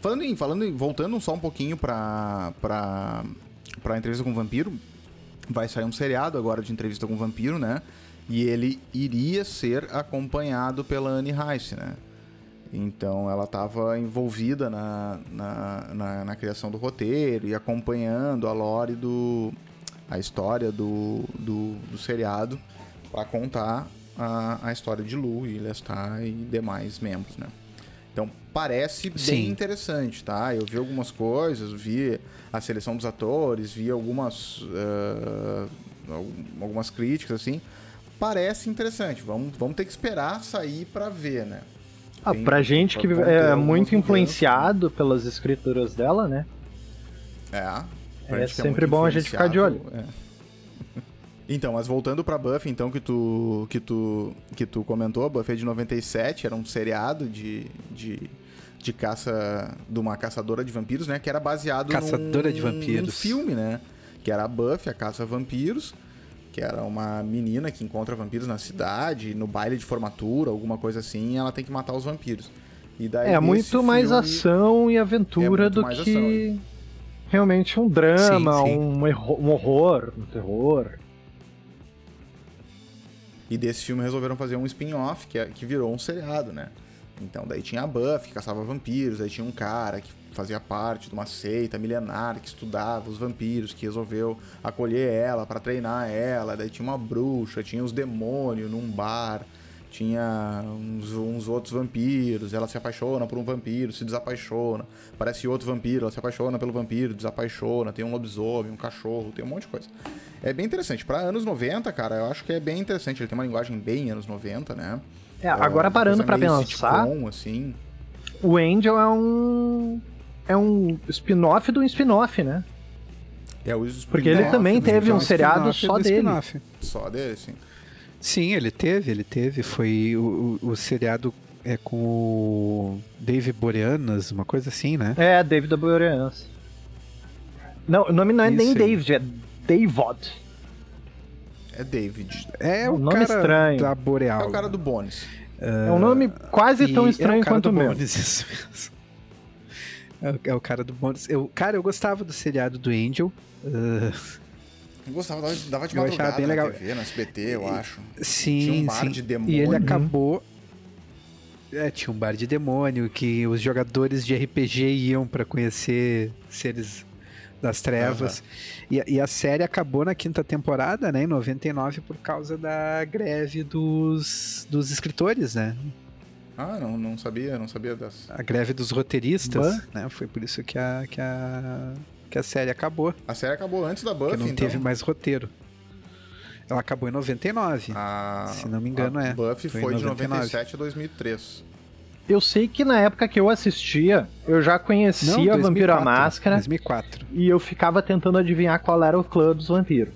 Falando em, falando em, voltando só um pouquinho pra, pra, pra entrevista com o vampiro, vai sair um seriado agora de entrevista com o vampiro, né? E ele iria ser acompanhado pela Anne Rice, né? Então ela estava envolvida na, na, na, na criação do roteiro e acompanhando a lore do. a história do, do, do seriado para contar a, a história de Lu e Lestat e demais membros, né? Então parece bem Sim. interessante, tá? Eu vi algumas coisas, vi a seleção dos atores, vi algumas al- algumas críticas assim. Parece interessante. Vamos, vamos ter que esperar sair para ver, né? Ah, Tem- pra gente que é muito mudanças, influenciado pelas escrituras dela, né? É. É que sempre muito bom a gente ficar de olho. é. Então, mas voltando pra Buffy, então, que tu, que tu, que tu comentou, Buffy é de 97, era um seriado de, de, de caça, de uma caçadora de vampiros, né? Que era baseado Caçadora num, de vampiros. num filme, né? Que era a Buffy, a caça a vampiros, que era uma menina que encontra vampiros na cidade, no baile de formatura, alguma coisa assim, e ela tem que matar os vampiros. E daí É muito mais filme- ação e É aventura muito do que realmente um drama, Sim, sim. Um, um horror, um terror. E desse filme resolveram fazer um spin-off que, é- que virou um seriado, né? Então daí tinha a Buffy, que caçava vampiros, aí tinha um cara que fazia parte de uma seita milenar que estudava os vampiros, que resolveu acolher ela pra treinar ela, daí tinha uma bruxa, tinha os demônios num bar, tinha uns, uns outros vampiros, ela se apaixona por um vampiro, se desapaixona, parece outro vampiro, ela se apaixona pelo vampiro, desapaixona, tem um lobisomem, um cachorro, tem um monte de coisa. É bem interessante. Pra anos 90, cara, eu acho que é bem interessante. Ele tem uma linguagem bem anos 90, né? É, agora uma parando meio pensar, sitcom, assim. o Angel é um é um spin-off do spin-off, né? É o Porque ele spin-off também do teve um spin-off, seriado Spin-off só dele. spin-off. Só dele, sim. Sim, ele teve, ele teve. Foi o, o, o seriado é com o Dave Boreanas, uma coisa assim, né? É, David Boreanaz. Não, o nome não é nem Isso aí. David, é Davod. É David. É Um o nome cara estranho. da Boreal. É o cara do Bones. É um nome quase tão é estranho o cara quanto o do meu. Bones, isso mesmo. É o, é o cara do Bones. Eu, cara, eu gostava do seriado do Angel. Ah, Eu gostava, dava, dava de Eu achava madrugada bem legal. TV, no SBT, eu acho. sim, Tinha um bar sim. de E demônio. ele acabou. É, tinha um bar de demônio que os jogadores de RPG iam para conhecer seres das trevas. Uhum. E, e, a série acabou na quinta temporada, né, em 99, por causa da greve dos, dos escritores, né? Ah, não, não sabia, não sabia dessa. A greve dos roteiristas, né? Foi por isso que a, que a, que a série acabou. A série acabou antes da Buffy, que não então. teve mais roteiro. Ela acabou em 99. Ah, se não me engano, é. Buffy foi, foi de 97 a 2003. Eu sei que na época que eu assistia, eu já conhecia não, 2004, Vampiro à Máscara. 2004. E eu ficava tentando adivinhar qual era o clã dos vampiros.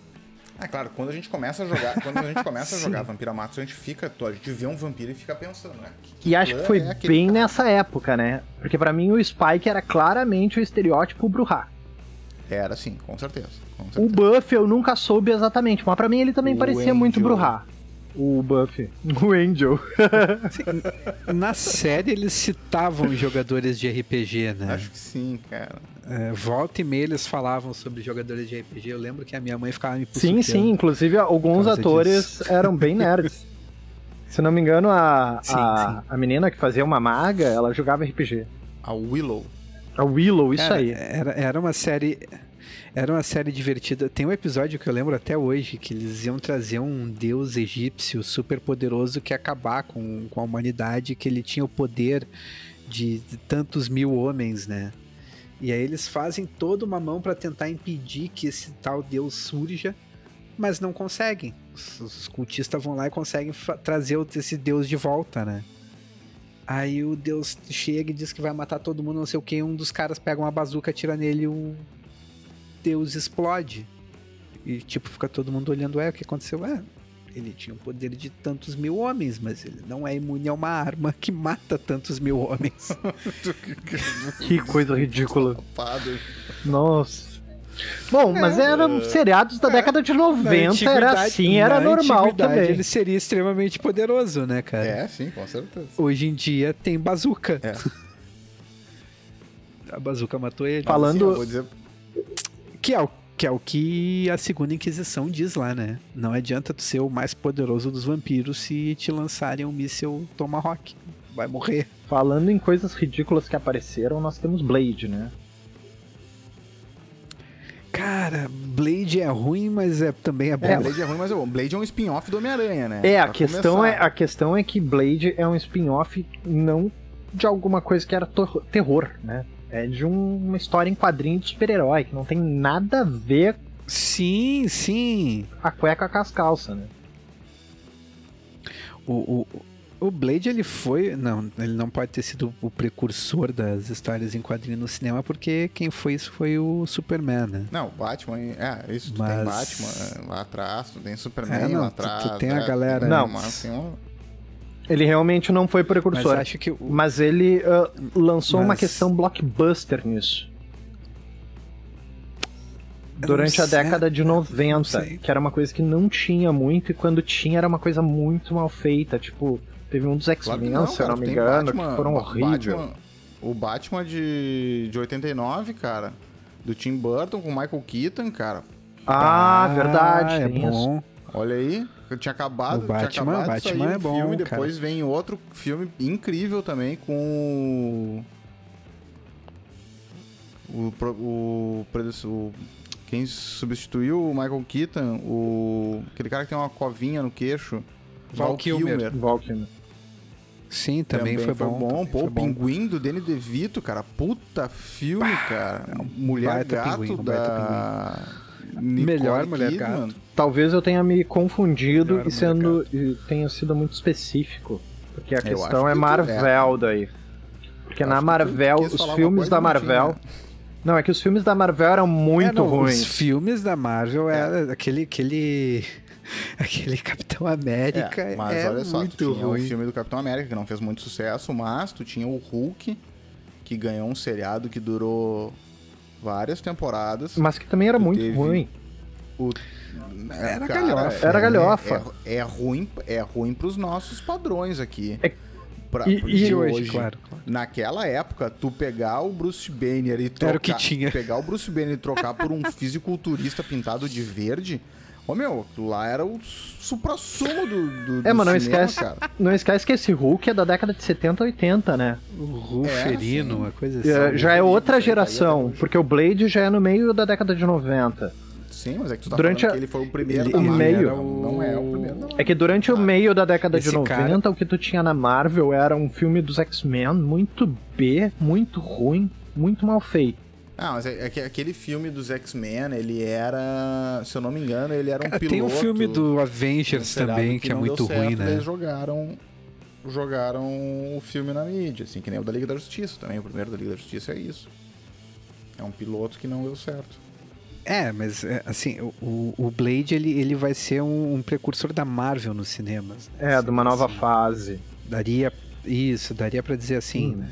É claro, quando a gente começa a jogar, quando a gente começa a jogar Vampira Máscara, a gente fica, a gente vê um vampiro e fica pensando, né? Que e acho que foi é bem cara? nessa época, né? Porque para mim o Spike era claramente o estereótipo Bruhá. Era sim, com certeza, com certeza. O Buff eu nunca soube exatamente, mas para mim ele também o parecia Angel. muito Bruhá. O Buffy. O Angel. Na série eles citavam jogadores de RPG, né? Acho que sim, cara. É, volta e meia eles falavam sobre jogadores de RPG. Eu lembro que a minha mãe ficava me Sim, sim. Inclusive alguns atores disso. eram bem nerds. Se não me engano, a, sim, a, sim. a menina que fazia uma maga, ela jogava RPG. A Willow. A Willow, isso era, aí. Era, era uma série. Era uma série divertida. Tem um episódio que eu lembro até hoje que eles iam trazer um deus egípcio super poderoso que ia acabar com, com a humanidade, que ele tinha o poder de, de tantos mil homens, né? E aí eles fazem toda uma mão para tentar impedir que esse tal deus surja, mas não conseguem. Os, os cultistas vão lá e conseguem trazer esse deus de volta, né? Aí o deus chega e diz que vai matar todo mundo, não sei o que. Um dos caras pega uma bazuca, tira nele o, Deus explode. E, tipo, fica todo mundo olhando, é, o que aconteceu? É, ele tinha o poder de tantos mil homens, mas ele não é imune a uma arma que mata tantos mil homens. que coisa ridícula. Nossa. Bom, mas é, eram seriados da é, década de 90, era assim, era normal também. Ele seria extremamente poderoso, né, cara? É, sim, com certeza. Hoje em dia tem bazuca. É. A bazuca matou ele. Falando. Assim, dizer... Que é o que é o que a segunda Inquisição diz lá, né? Não adianta tu ser o mais poderoso dos vampiros se te lançarem um míssil Tomahawk. Vai morrer. Falando em coisas ridículas que apareceram, nós temos Blade, né? Cara, Blade é ruim, mas é, também é bom. É, Blade é ruim, mas é bom. Blade é um spin-off do Homem-Aranha, né? É, a questão é, a questão é que Blade é um spin-off não de alguma coisa que era terror, né? É de um, uma história em quadrinho de super-herói, que não tem nada a ver. Sim, sim. A cueca com as calças, né? O, o, o Blade, ele foi. Não, ele não pode ter sido o precursor das histórias em quadrinho no cinema, porque quem foi isso foi o Superman, né? Não, o Batman. É, isso, tu mas... tem Batman é, lá atrás, tu tem Superman é, não, lá atrás. Tu, tu tem a é, galera. Não, mas tem uma ele realmente não foi precursor. Mas, acho que o... mas ele uh, lançou mas... uma questão blockbuster nisso. Durante a década de 90, que era uma coisa que não tinha muito, e quando tinha era uma coisa muito mal feita. Tipo, teve um dos X-Men, claro se eu não me engano, Batman, que foram horríveis. O Batman de, de 89, cara, do Tim Burton com Michael Keaton, cara. Ah, ah verdade, é bom. Isso. Olha aí. Tinha acabado, o Batman, tinha acabado Batman é bom, filme, cara. depois vem outro filme incrível também com o o, o, o quem substituiu o Michael Keaton, o aquele cara que tem uma covinha no queixo, Val Kilmer. Val Kilmer. Sim, também, também foi, foi, bom. bom. Pô, o Pinguim do Danny DeVito, cara, puta filme, bah, cara. É Mulher Gato pinguim, da Nicole Melhor Mulher Kidman. Gato. Talvez eu tenha me confundido Melhor e sendo e tenha sido muito específico. Porque a questão é Marvel é. daí. Porque na Marvel, os filmes da Marvel. Não, é que os filmes da Marvel eram muito é, não, ruins. Os filmes da Marvel é. aquele. aquele... Aquele Capitão América é, mas é olha só, muito tu tinha ruim. o filme do Capitão América que não fez muito sucesso, mas tu tinha o Hulk que ganhou um seriado que durou várias temporadas. Mas que também era muito ruim. O, era cara, galhofa. Era galhofa. É, é, ruim, é ruim pros nossos padrões aqui. É, pra, e, e hoje, hoje claro, claro, naquela época, tu pegar o Bruce Banner e trocar, era o que tinha. pegar o Bruce Banner e trocar por um fisiculturista pintado de verde, Ô meu, lá era o supra-sumo do, do. É, mas não cinema, esquece. Cara. Não esquece que esse Hulk é da década de 70, 80, né? O Ruferino, É, uma coisa assim. É, já é outra tá geração, porque o Blade já é no meio da década de 90. Sim, mas é que tu tá Durante falando a- que ele foi o primeiro Ele- da ele Marvel. meio- Não, não é o primeiro, não. É que durante o meio da década de esse 90, cara- o que tu tinha na Marvel era um filme dos X-Men muito B, muito ruim, muito mal feito. Ah, mas é, é que aquele filme dos X-Men, ele era, se eu não me engano, ele era um Cara, piloto. tem um filme do Avengers também, que, é não deu muito certo, ruim, né? Eles jogaram, jogaram o filme na mídia, assim, que nem o da Liga da Justiça também. O primeiro da Liga da Justiça é isso. É um piloto que não deu certo. É, mas é, assim, o, o- Blade ele, ele vai ser um, um precursor da Marvel nos cinemas. né? É, de uma nova Assim, fase. Daria isso, daria pra dizer assim, Hum. né?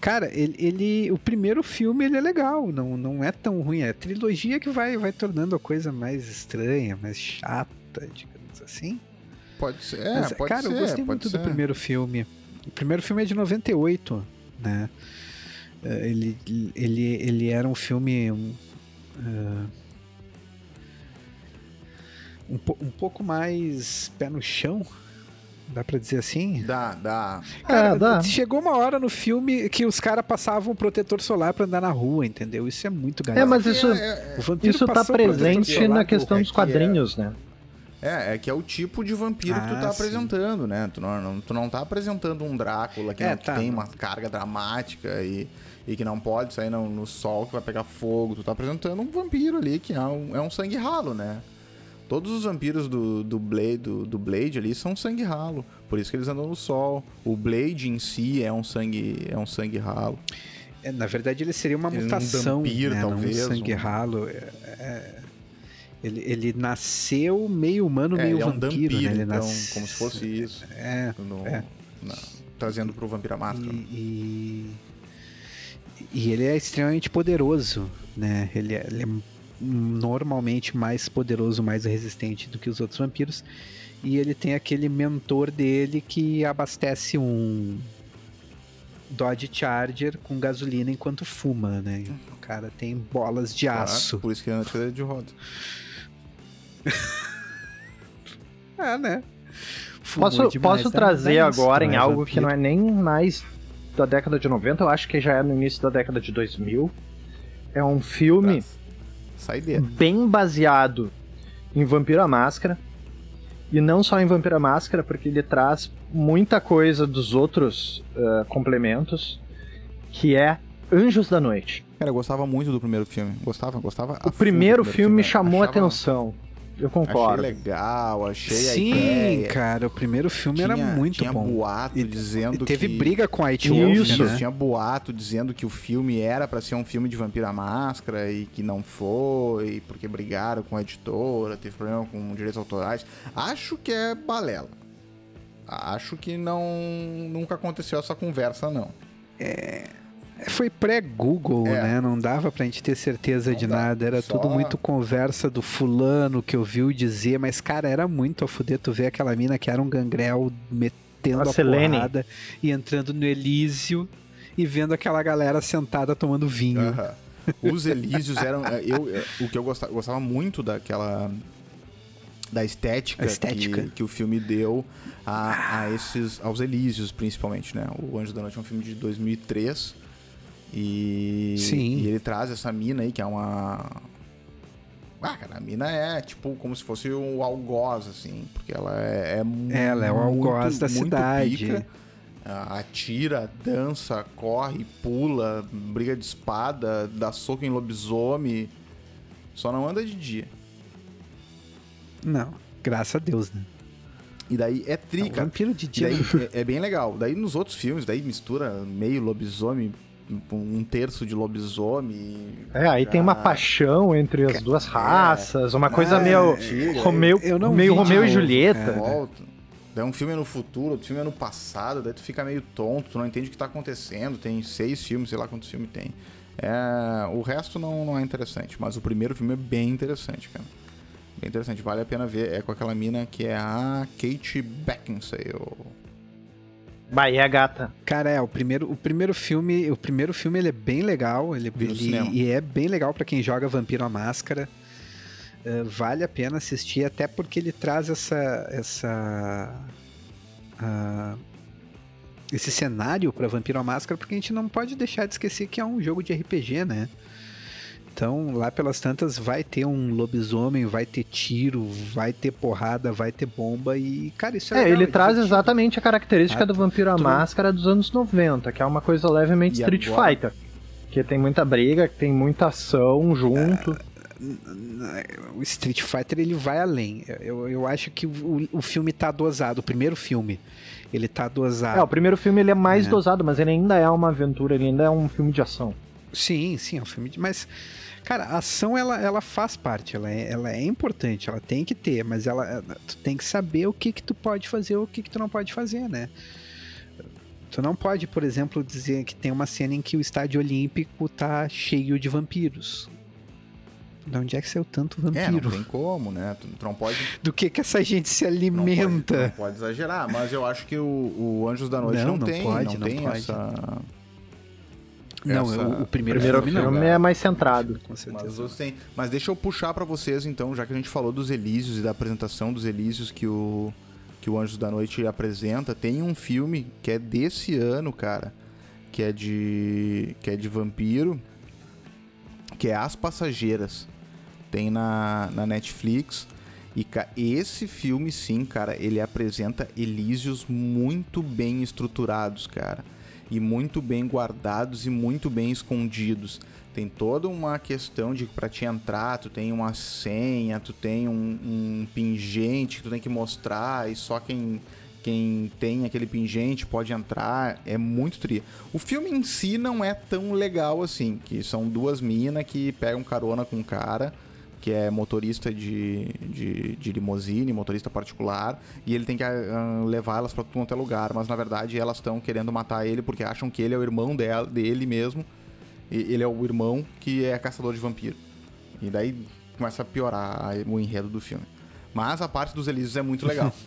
Cara, ele, ele- o primeiro filme ele é legal, não, não é tão ruim. É a trilogia que vai, vai tornando a coisa mais estranha, mais chata, digamos assim. Pode ser, é, Mas, pode cara, ser, eu gostei muito ser. do primeiro filme. O primeiro filme é de 98, né? É, Ele, ele, ele era um filme. Um, ah, um, um pouco mais pé no chão, dá pra dizer assim? Dá, dá. Cara, é, dá. chegou uma hora no filme que os caras passavam protetor solar pra andar na rua, entendeu? Isso é muito galera. É, mas isso, É, O vampiro isso tá presente na questão é dos que quadrinhos, né? é, é que é o tipo de vampiro que tu Ah, tá sim. apresentando, né? Tu não, não- tu não tá apresentando um Drácula que, É, não- que tá. tem uma carga dramática e, e que não pode sair no, no sol que vai pegar fogo. Tu tá apresentando um vampiro ali que é um, é um sangue ralo, né? Todos os vampiros do, do, Blade, do, do Blade ali são sangue ralo. Por isso que eles andam no sol. O Blade em si é um sangue, é um sangue ralo. É, na verdade, ele seria uma Ele é um mutação, vampiro, né? talvez, Não um sangue um- ralo. É- é- ele, ele nasceu meio humano, É, meio ele é um vampiro, vampiro, né? Ele então, como se fosse isso. É, No- É. na- trazendo pro Vampira Máscara. e, e, e ele é extremamente poderoso, né? Ele é, ele é normalmente mais poderoso, mais resistente do que os outros vampiros. E ele tem aquele mentor dele que abastece um Dodge Charger com gasolina enquanto fuma, né? O cara tem bolas de Claro, aço. por isso que ele anda de cadeira de roda. É, né? Fumou Posso, demais, posso tá? trazer agora em é algo vampiro. que não é nem mais da década de 90, eu acho que já é no início da década de 2000. É um filme Saideira. bem baseado em Vampiro à Máscara. E não só em Vampiro à Máscara, porque ele traz muita coisa dos outros eh, complementos, que é Anjos da Noite. Cara, eu gostava muito do primeiro filme. Gostava, gostava. O primeiro filme me Eu chamou a achava- atenção. Eu Achei concordo. legal, achei a Sim, ideia. cara, o primeiro filme Tinha, era muito tinha bom. boato E- dizendo teve que... briga com a Isso, né? tinha boato dizendo que o filme era pra ser um filme de Vampira Máscara e que não foi, porque brigaram com a editora, teve problema com direitos autorais. Acho que é balela. Acho que não nunca aconteceu essa conversa, não. Foi pré-Google, É. né? Não dava pra gente ter certeza Não de dá. nada. Era Só- tudo muito conversa do fulano que ouviu dizer. Mas, cara, era muito a fuder tu ver aquela mina que era um gangrel metendo A a, Selene. porrada e entrando no Elísio e vendo aquela galera sentada tomando vinho. Os Elísios eram. é, Eu, eu- o que eu gostava, gostava muito daquela. Da estética, estética. Que, que o filme deu a, a esses. aos Elísios, principalmente, né? O Anjo da Noite é um filme de 2003. E. Sim. E ele traz essa mina aí, que é uma. Ah, cara, a mina é tipo como se fosse o algoz, assim, porque ela é. é Ela é o algoz muito- da muito cidade. pica. Ah, atira, dança, corre, pula, briga de espada, dá soco em lobisomem. Só não anda de dia. Não, graças a Deus, né? E daí é trica. vampiro de dia. daí é, é bem legal. Daí nos outros filmes, daí mistura meio lobisomem, um terço de lobisomem. É, aí tem uma já- paixão entre as duas raças, uma coisa Ah, meio antiga, Romeu, eu não meio Romeu e Julieta. Daí um filme é no futuro, outro filme é no passado, daí tu fica meio tonto, tu não entende o que tá acontecendo. Tem seis filmes, sei lá quantos filmes tem. É, o resto não, não é interessante, mas o primeiro filme é bem interessante, cara. Bem interessante, vale a pena ver. É com aquela mina que é a Kate Beckinsale. Bahia é gata. Cara, é, o primeiro, o primeiro filme, o primeiro filme ele é bem legal, ele, ele- e é bem legal pra quem joga Vampiro à Máscara. uh, vale a pena assistir, até porque ele traz essa. essa uh, esse cenário para Vampiro à Máscara, porque a gente não pode deixar de esquecer que é um jogo de RPG, né? Então, lá pelas tantas, vai ter um lobisomem, vai ter tiro, vai ter porrada, vai ter bomba e, cara, isso é É, legal, ele é traz exatamente a característica Ah, do Vampiro à tu- Máscara dos anos 90, que é uma coisa levemente E Street agora? Fighter. Que tem muita briga, que tem muita ação junto. O Street Fighter ele vai além. Eu, eu acho que o, o filme tá dosado. O primeiro filme, ele tá dosado. É, o primeiro filme ele é mais É. dosado, mas ele ainda é uma aventura, ele ainda é um filme de ação. Sim, sim, é um filme de. Mas, cara, a ação ela, ela faz parte, ela é, ela é importante, ela tem que ter, mas ela, tu tem que saber o que que tu pode fazer ou o que que tu não pode fazer, né? Tu não pode, por exemplo, dizer que tem uma cena em que o estádio olímpico tá cheio de vampiros. De onde é que saiu tanto É, não vampiro? tem como, né? Tu, não pode. Do que que essa gente se Não pode, não alimenta? pode exagerar, mas eu acho que o, o Anjos da Noite Não, não, não tem, pode, não não tem pode. essa. Não, essa- o, primeiro, primeiro filme, filme, não. é mais centrado. Com Mas, certeza. têm. mas deixa eu puxar pra vocês então, já que a gente falou dos Elísios e da apresentação dos Elísios que o que o Anjos da Noite apresenta, tem um filme que é desse ano, cara, que é de que é de vampiro, que é As Passageiras. Tem na, na Netflix. E esse filme, sim, cara, ele apresenta Elísios muito bem estruturados, cara. E muito bem guardados e muito bem escondidos. Tem toda uma questão de que pra te entrar, tu tem uma senha, tu tem um, um pingente que tu tem que mostrar e só quem, quem tem aquele pingente pode entrar. É muito tri. O filme em si não é tão legal assim, que são duas minas que pegam carona com um cara que é motorista de, de, de limusine, motorista particular, e ele tem que ah, levar elas pra tudo quanto é lugar, mas na verdade elas estão querendo matar ele porque acham que ele é o irmão dela, dele mesmo, e ele é o irmão que é caçador de vampiro. E daí começa a piorar o enredo do filme. Mas a parte dos Elísios é muito legal.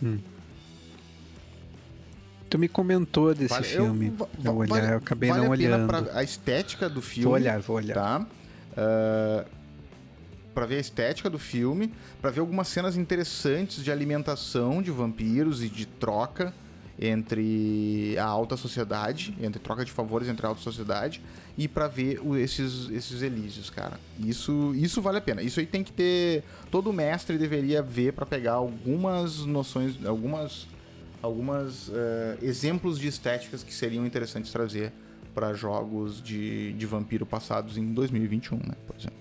Tu me comentou desse Vale- filme. va- Eu, va- olhar, vale- eu acabei vale não a olhando. pra- a estética do filme. Vou olhar, vou olhar. Tá? Ah, pra ver a estética do filme, pra ver algumas cenas interessantes de alimentação de vampiros e de troca entre a alta sociedade, entre troca de favores entre a alta sociedade e pra ver o- esses esses Elísios, cara. Isso isso vale a pena. Isso aí tem que ter todo mestre deveria ver pra pegar algumas noções, algumas algumas eh, exemplos de estéticas que seriam interessantes trazer pra jogos de, de vampiro passados em 2021, né, por exemplo.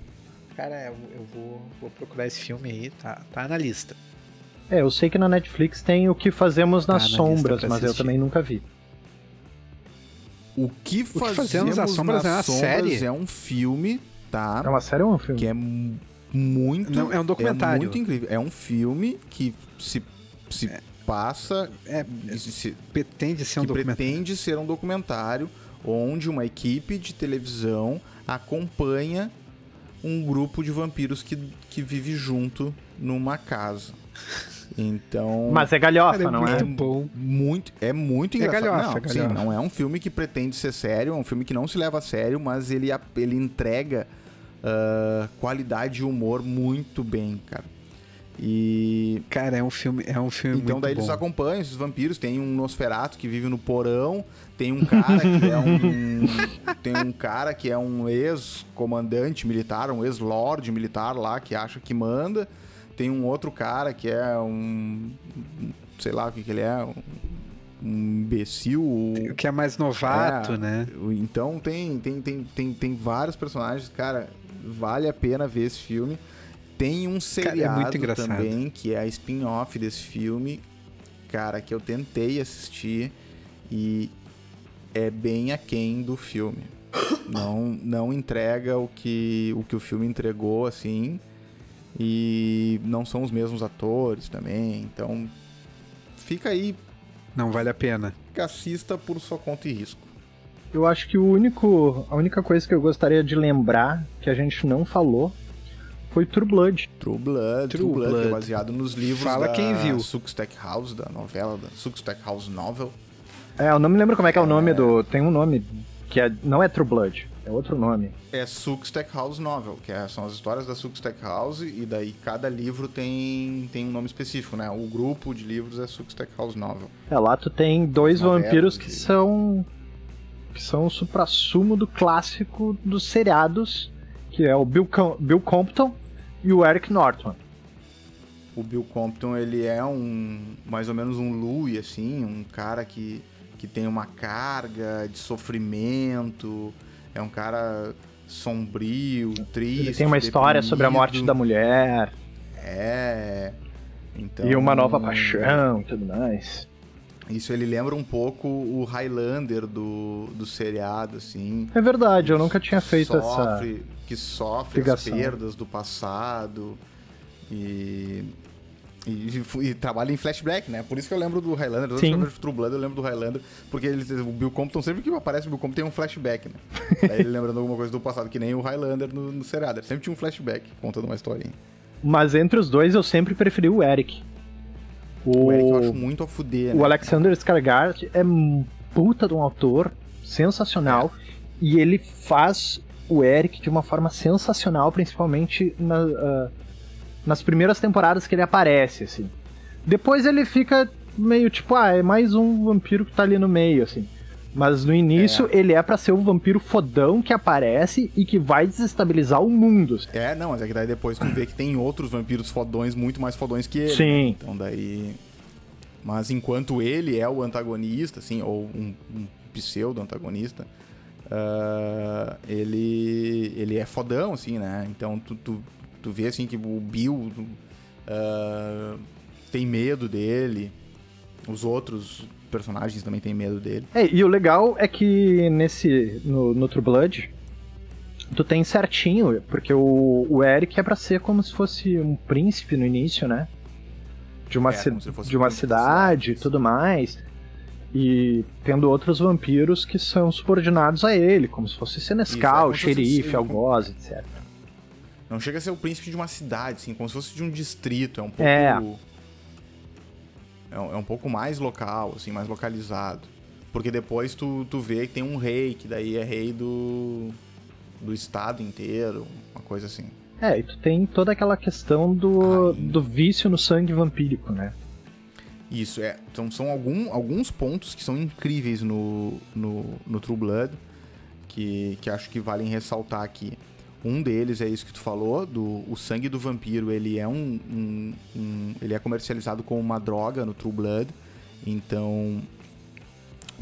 Cara, eu, eu vou, vou procurar esse filme aí, tá, tá na lista. É, eu sei que na Netflix tem o que fazemos Tá nas na lista sombras, mas eu assistir. também nunca vi. O que fazemos, Fazemos nas Sombras nas é uma Sombras série? é um filme, tá? É uma série ou um filme? que é mu- muito Não, é um documentário. é muito incrível. É um filme que se, se passa É, se, pretende ser um documentário. pretende ser um documentário onde uma equipe de televisão acompanha um grupo de vampiros que, que vive junto numa casa. Então. Mas é galhofa, Cara, é não é? muito bom. Muito, é muito É engraçado. galhofa, não, é sim, galhofa. não é um filme que pretende ser sério, é um filme que não se leva a sério, mas ele, ele entrega ah, qualidade e humor muito bem, cara. E Cara, é um filme, é um filme então daí bom. eles acompanham esses vampiros. Tem um Nosferato que vive no porão. Tem um cara que é um. tem um cara que é um ex-comandante militar, um ex-lord militar lá que acha que manda. Tem um outro cara que é um. sei lá o que, que ele é. Um, um imbecil. O que é mais novato, É, né? Então tem, tem, tem, tem, tem vários personagens, cara, vale a pena ver esse filme. Tem um Cara, é seriado muito engraçado. também, que é a spin-off desse filme, cara, que eu tentei assistir e é bem aquém do filme. Não, não entrega o que, o que o filme entregou, assim, e não são os mesmos atores também, então fica aí, Não vale a pena. que assista por sua conta e risco. Eu acho que o único, a única coisa que eu gostaria de lembrar que a gente não falou foi True Blood. True Blood, True, True Blood, que é Blood. baseado nos livros Fala da quem viu. Suckstack House, da novela, da Suckstack House Novel. É, eu não me lembro como é que é o nome do. Tem um nome que é, não é True Blood, é outro nome. É Suk Stackhouse Novel, que é, são as histórias da Suk Stackhouse, e daí cada livro tem, tem um nome específico, né? O grupo de livros é Suk Stackhouse Novel. É, lá tu tem dois Novelas vampiros que e- são. que são o supra-sumo do clássico dos seriados, que é o Bill, Com- Bill Compton e o Eric Norton. O Bill Compton, ele é um mais ou menos um Louis, assim, um cara que, que tem uma carga de sofrimento, é um cara sombrio, triste. Ele tem uma história sobre a morte deprimido. da mulher É. Então, e uma nova paixão e tudo mais. Isso ele lembra um pouco o Highlander do, do seriado, assim. É verdade, eu nunca tinha feito essa. sofre, Que sofre as ligação. perdas do passado e, e, e trabalha em flashback, né? Por isso que eu lembro do Highlander. Toda vez Sim. que eu Blood, eu lembro do Highlander, porque ele, o Bill Compton, sempre que aparece o Bill Compton tem um flashback, né? Daí ele lembrando alguma coisa do passado, que nem o Highlander no, no seriado. Ele sempre tinha um flashback, contando uma historinha. Mas entre os dois eu sempre preferi o Eric. O, O Eric eu acho muito a fuder, o né? Alexander Skarsgård é um puta de um autor sensacional e ele faz o Eric de uma forma sensacional, principalmente na, ah, nas primeiras temporadas que ele aparece, assim. Depois ele fica meio tipo, ah, é mais um vampiro que tá ali no meio, assim. Mas no início ele é pra ser o vampiro fodão que aparece e que vai desestabilizar o mundo. É, não, mas é que daí depois tu vê que tem outros vampiros fodões, muito mais fodões que ele. Sim. Então daí. Mas enquanto ele é o antagonista, assim, ou um, um pseudo-antagonista, ah, ele, ele é fodão, assim, né? Então tu, tu, tu vê assim que o Bill ah, tem medo dele, os outros personagens também têm medo dele. É, e o legal é que nesse. no, no True Blood, tu tem certinho, porque o, o Eric é pra ser como se fosse um príncipe no início, né? De uma, É, ci- de uma um cidade e tudo mais. E tendo outros vampiros que são subordinados a ele, como se fosse Isso, é Senescal, fosse- xerife, algoz, etc. Não chega a ser o príncipe de uma cidade, assim, como se fosse de um distrito. É um pouco. É. É um, é um pouco mais local, assim, mais localizado. Porque depois tu, tu vê que tem um rei, que daí é rei do. do estado inteiro, uma coisa assim. É, e tu tem toda aquela questão do, do vício no sangue vampírico, né? Isso, é. Então são algum, alguns pontos que são incríveis no, no, no True Blood, que, que acho que valem ressaltar aqui. Um deles é isso que tu falou, do o sangue do vampiro, ele é um, um- um- ele é comercializado como uma droga no True Blood. Então,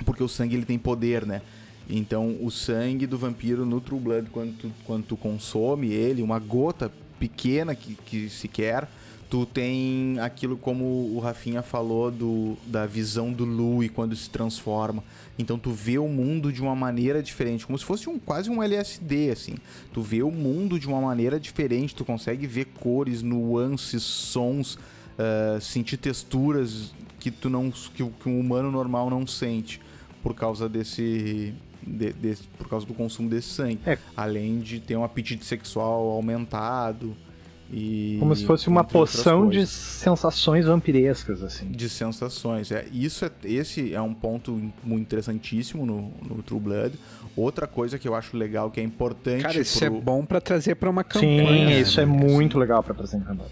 porque o sangue ele tem poder, né? Então, o sangue do vampiro no True Blood, quando tu, quando tu consome ele, uma gota pequena que, que sequer, tu tem aquilo como o Rafinha falou do, da visão do Louis quando se transforma. Então tu vê o mundo de uma maneira diferente, como se fosse um quase um LSD assim. Tu vê o mundo de uma maneira diferente, tu consegue ver cores, nuances, sons, ah, sentir texturas que tu não que, que um humano normal não sente por causa desse de- desse- por causa do consumo desse sangue. É. Além de ter um apetite sexual aumentado e Como se fosse uma poção de sensações vampirescas, assim. de sensações. É, isso é, esse é um ponto muito interessantíssimo no, no True Blood. Outra coisa que eu acho legal, que é importante. Cara, isso pro- é bom pra trazer pra uma Sim, campanha. né? isso é muito legal pra trazer em campanha.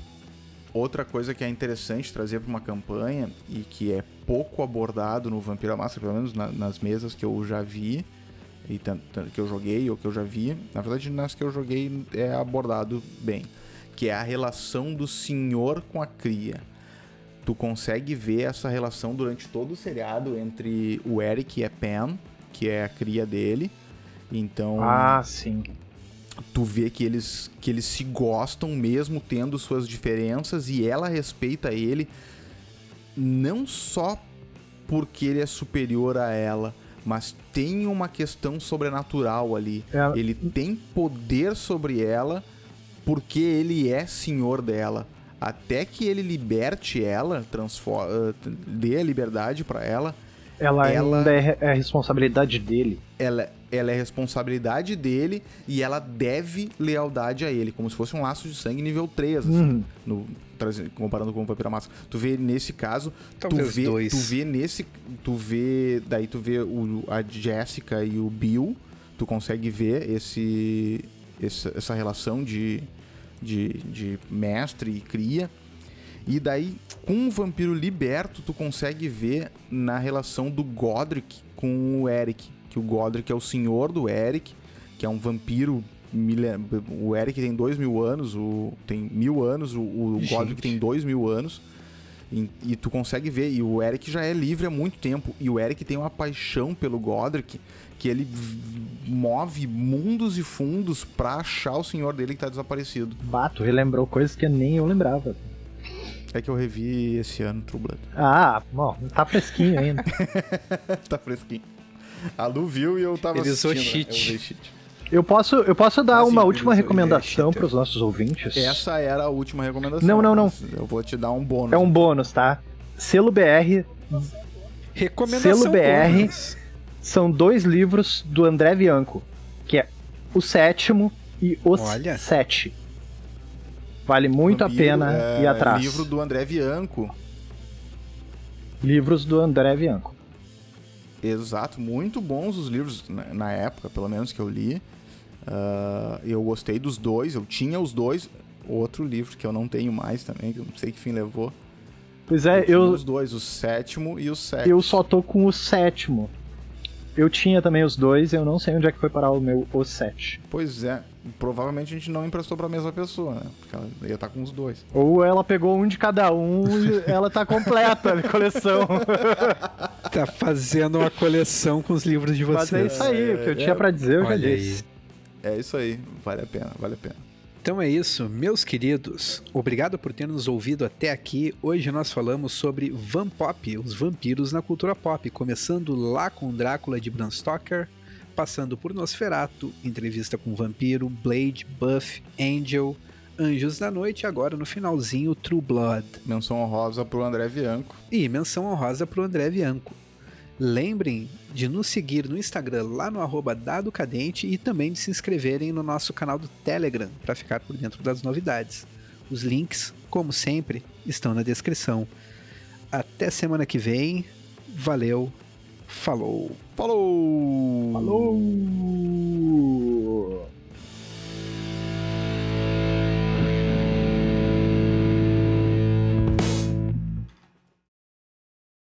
Outra coisa que é interessante trazer para uma campanha e que é pouco abordado no Vampiro à Máscara, pelo menos na- nas mesas que eu já vi, e que eu joguei ou que eu já vi, na verdade nas que eu joguei é abordado bem, que é a relação do senhor com a cria. Tu consegue ver essa relação durante todo o seriado entre o Eric e a Pen, que é a cria dele. Então, Ah, sim. tu vê que eles, que eles se gostam mesmo tendo suas diferenças e ela respeita ele não só porque ele é superior a ela, mas tem uma questão sobrenatural ali. É, Ele tem poder sobre ela porque ele é senhor dela. Até que ele liberte ela, transforma, dê a liberdade pra ela, Ela, ela ainda é, é responsabilidade dele. Ela, ela é responsabilidade dele e ela deve lealdade a ele, como se fosse um laço de sangue nível 3, assim, uhum. no, comparando com o Vampira Máscara. Tu vê nesse caso, tu vê, dois. tu vê nesse, tu vê, daí tu vê o, a Jessica e o Bill, tu consegue ver esse, essa, essa relação de, de, de mestre e cria. E daí, com o vampiro liberto, tu consegue ver na relação do Godric com o Eric. Que o Godric é o senhor do Eric, que é um vampiro. O Eric tem dois mil anos, o, tem mil anos, o, o Godric tem dois mil anos. E, e, tu consegue ver, e o Eric já é livre há muito tempo. E o Eric tem uma paixão pelo Godric que ele move mundos e fundos pra achar o senhor dele que tá desaparecido. Bato, relembrou coisas que nem eu lembrava. É que eu revi esse ano True Blood. Ah, bom, tá fresquinho ainda. tá fresquinho. A Lu viu e eu tava Ele assistindo. Cheat. Eu, cheat. eu posso, eu posso dar uma última recomendação para os nossos ouvintes? Essa era a última recomendação. Não, não, não. Eu vou te dar um bônus. É um bônus, tá? Selo BR. Recomendação Selo BR bônus. São dois livros do André Bianco, que é o sétimo e os Olha. sete. Vale muito Vampiro, a pena é, ir atrás. Livro do André Bianco. Livros do André Bianco. Exato, muito bons os livros na, na época, pelo menos que eu li. Uh, eu gostei dos dois, eu tinha os dois. Outro livro que eu não tenho mais também, que eu não sei que fim levou. Pois é, eu. eu os dois, o sétimo e o sétimo. Eu só tô com o sétimo. Eu tinha também os dois, eu não sei onde é que foi parar o meu o 7. Pois é, provavelmente a gente não emprestou pra mesma pessoa, né? Porque ela ia estar tá com os dois. Ou ela pegou um de cada um e ela tá completa a coleção. tá fazendo uma coleção com os livros de vocês. Mas é isso aí, o que eu é, tinha para dizer eu já disse. Aí. É isso aí, vale a pena, vale a pena. Então é isso, meus queridos. Obrigado por ter nos ouvido até aqui. Hoje nós falamos sobre Vampop, os vampiros na cultura pop, começando lá com Drácula de Bram Stoker, passando por Nosferatu, entrevista com Vampiro, Blade, Buff, Angel, Anjos da Noite e agora no finalzinho True Blood. Menção honrosa pro André Bianco. E menção honrosa pro André Bianco. Lembrem de nos seguir no Instagram lá no arroba Dado Cadente e também de se inscreverem no nosso canal do Telegram para ficar por dentro das novidades. Os links, como sempre, estão na descrição. Até semana que vem. Valeu. Falou. Falou. Falou.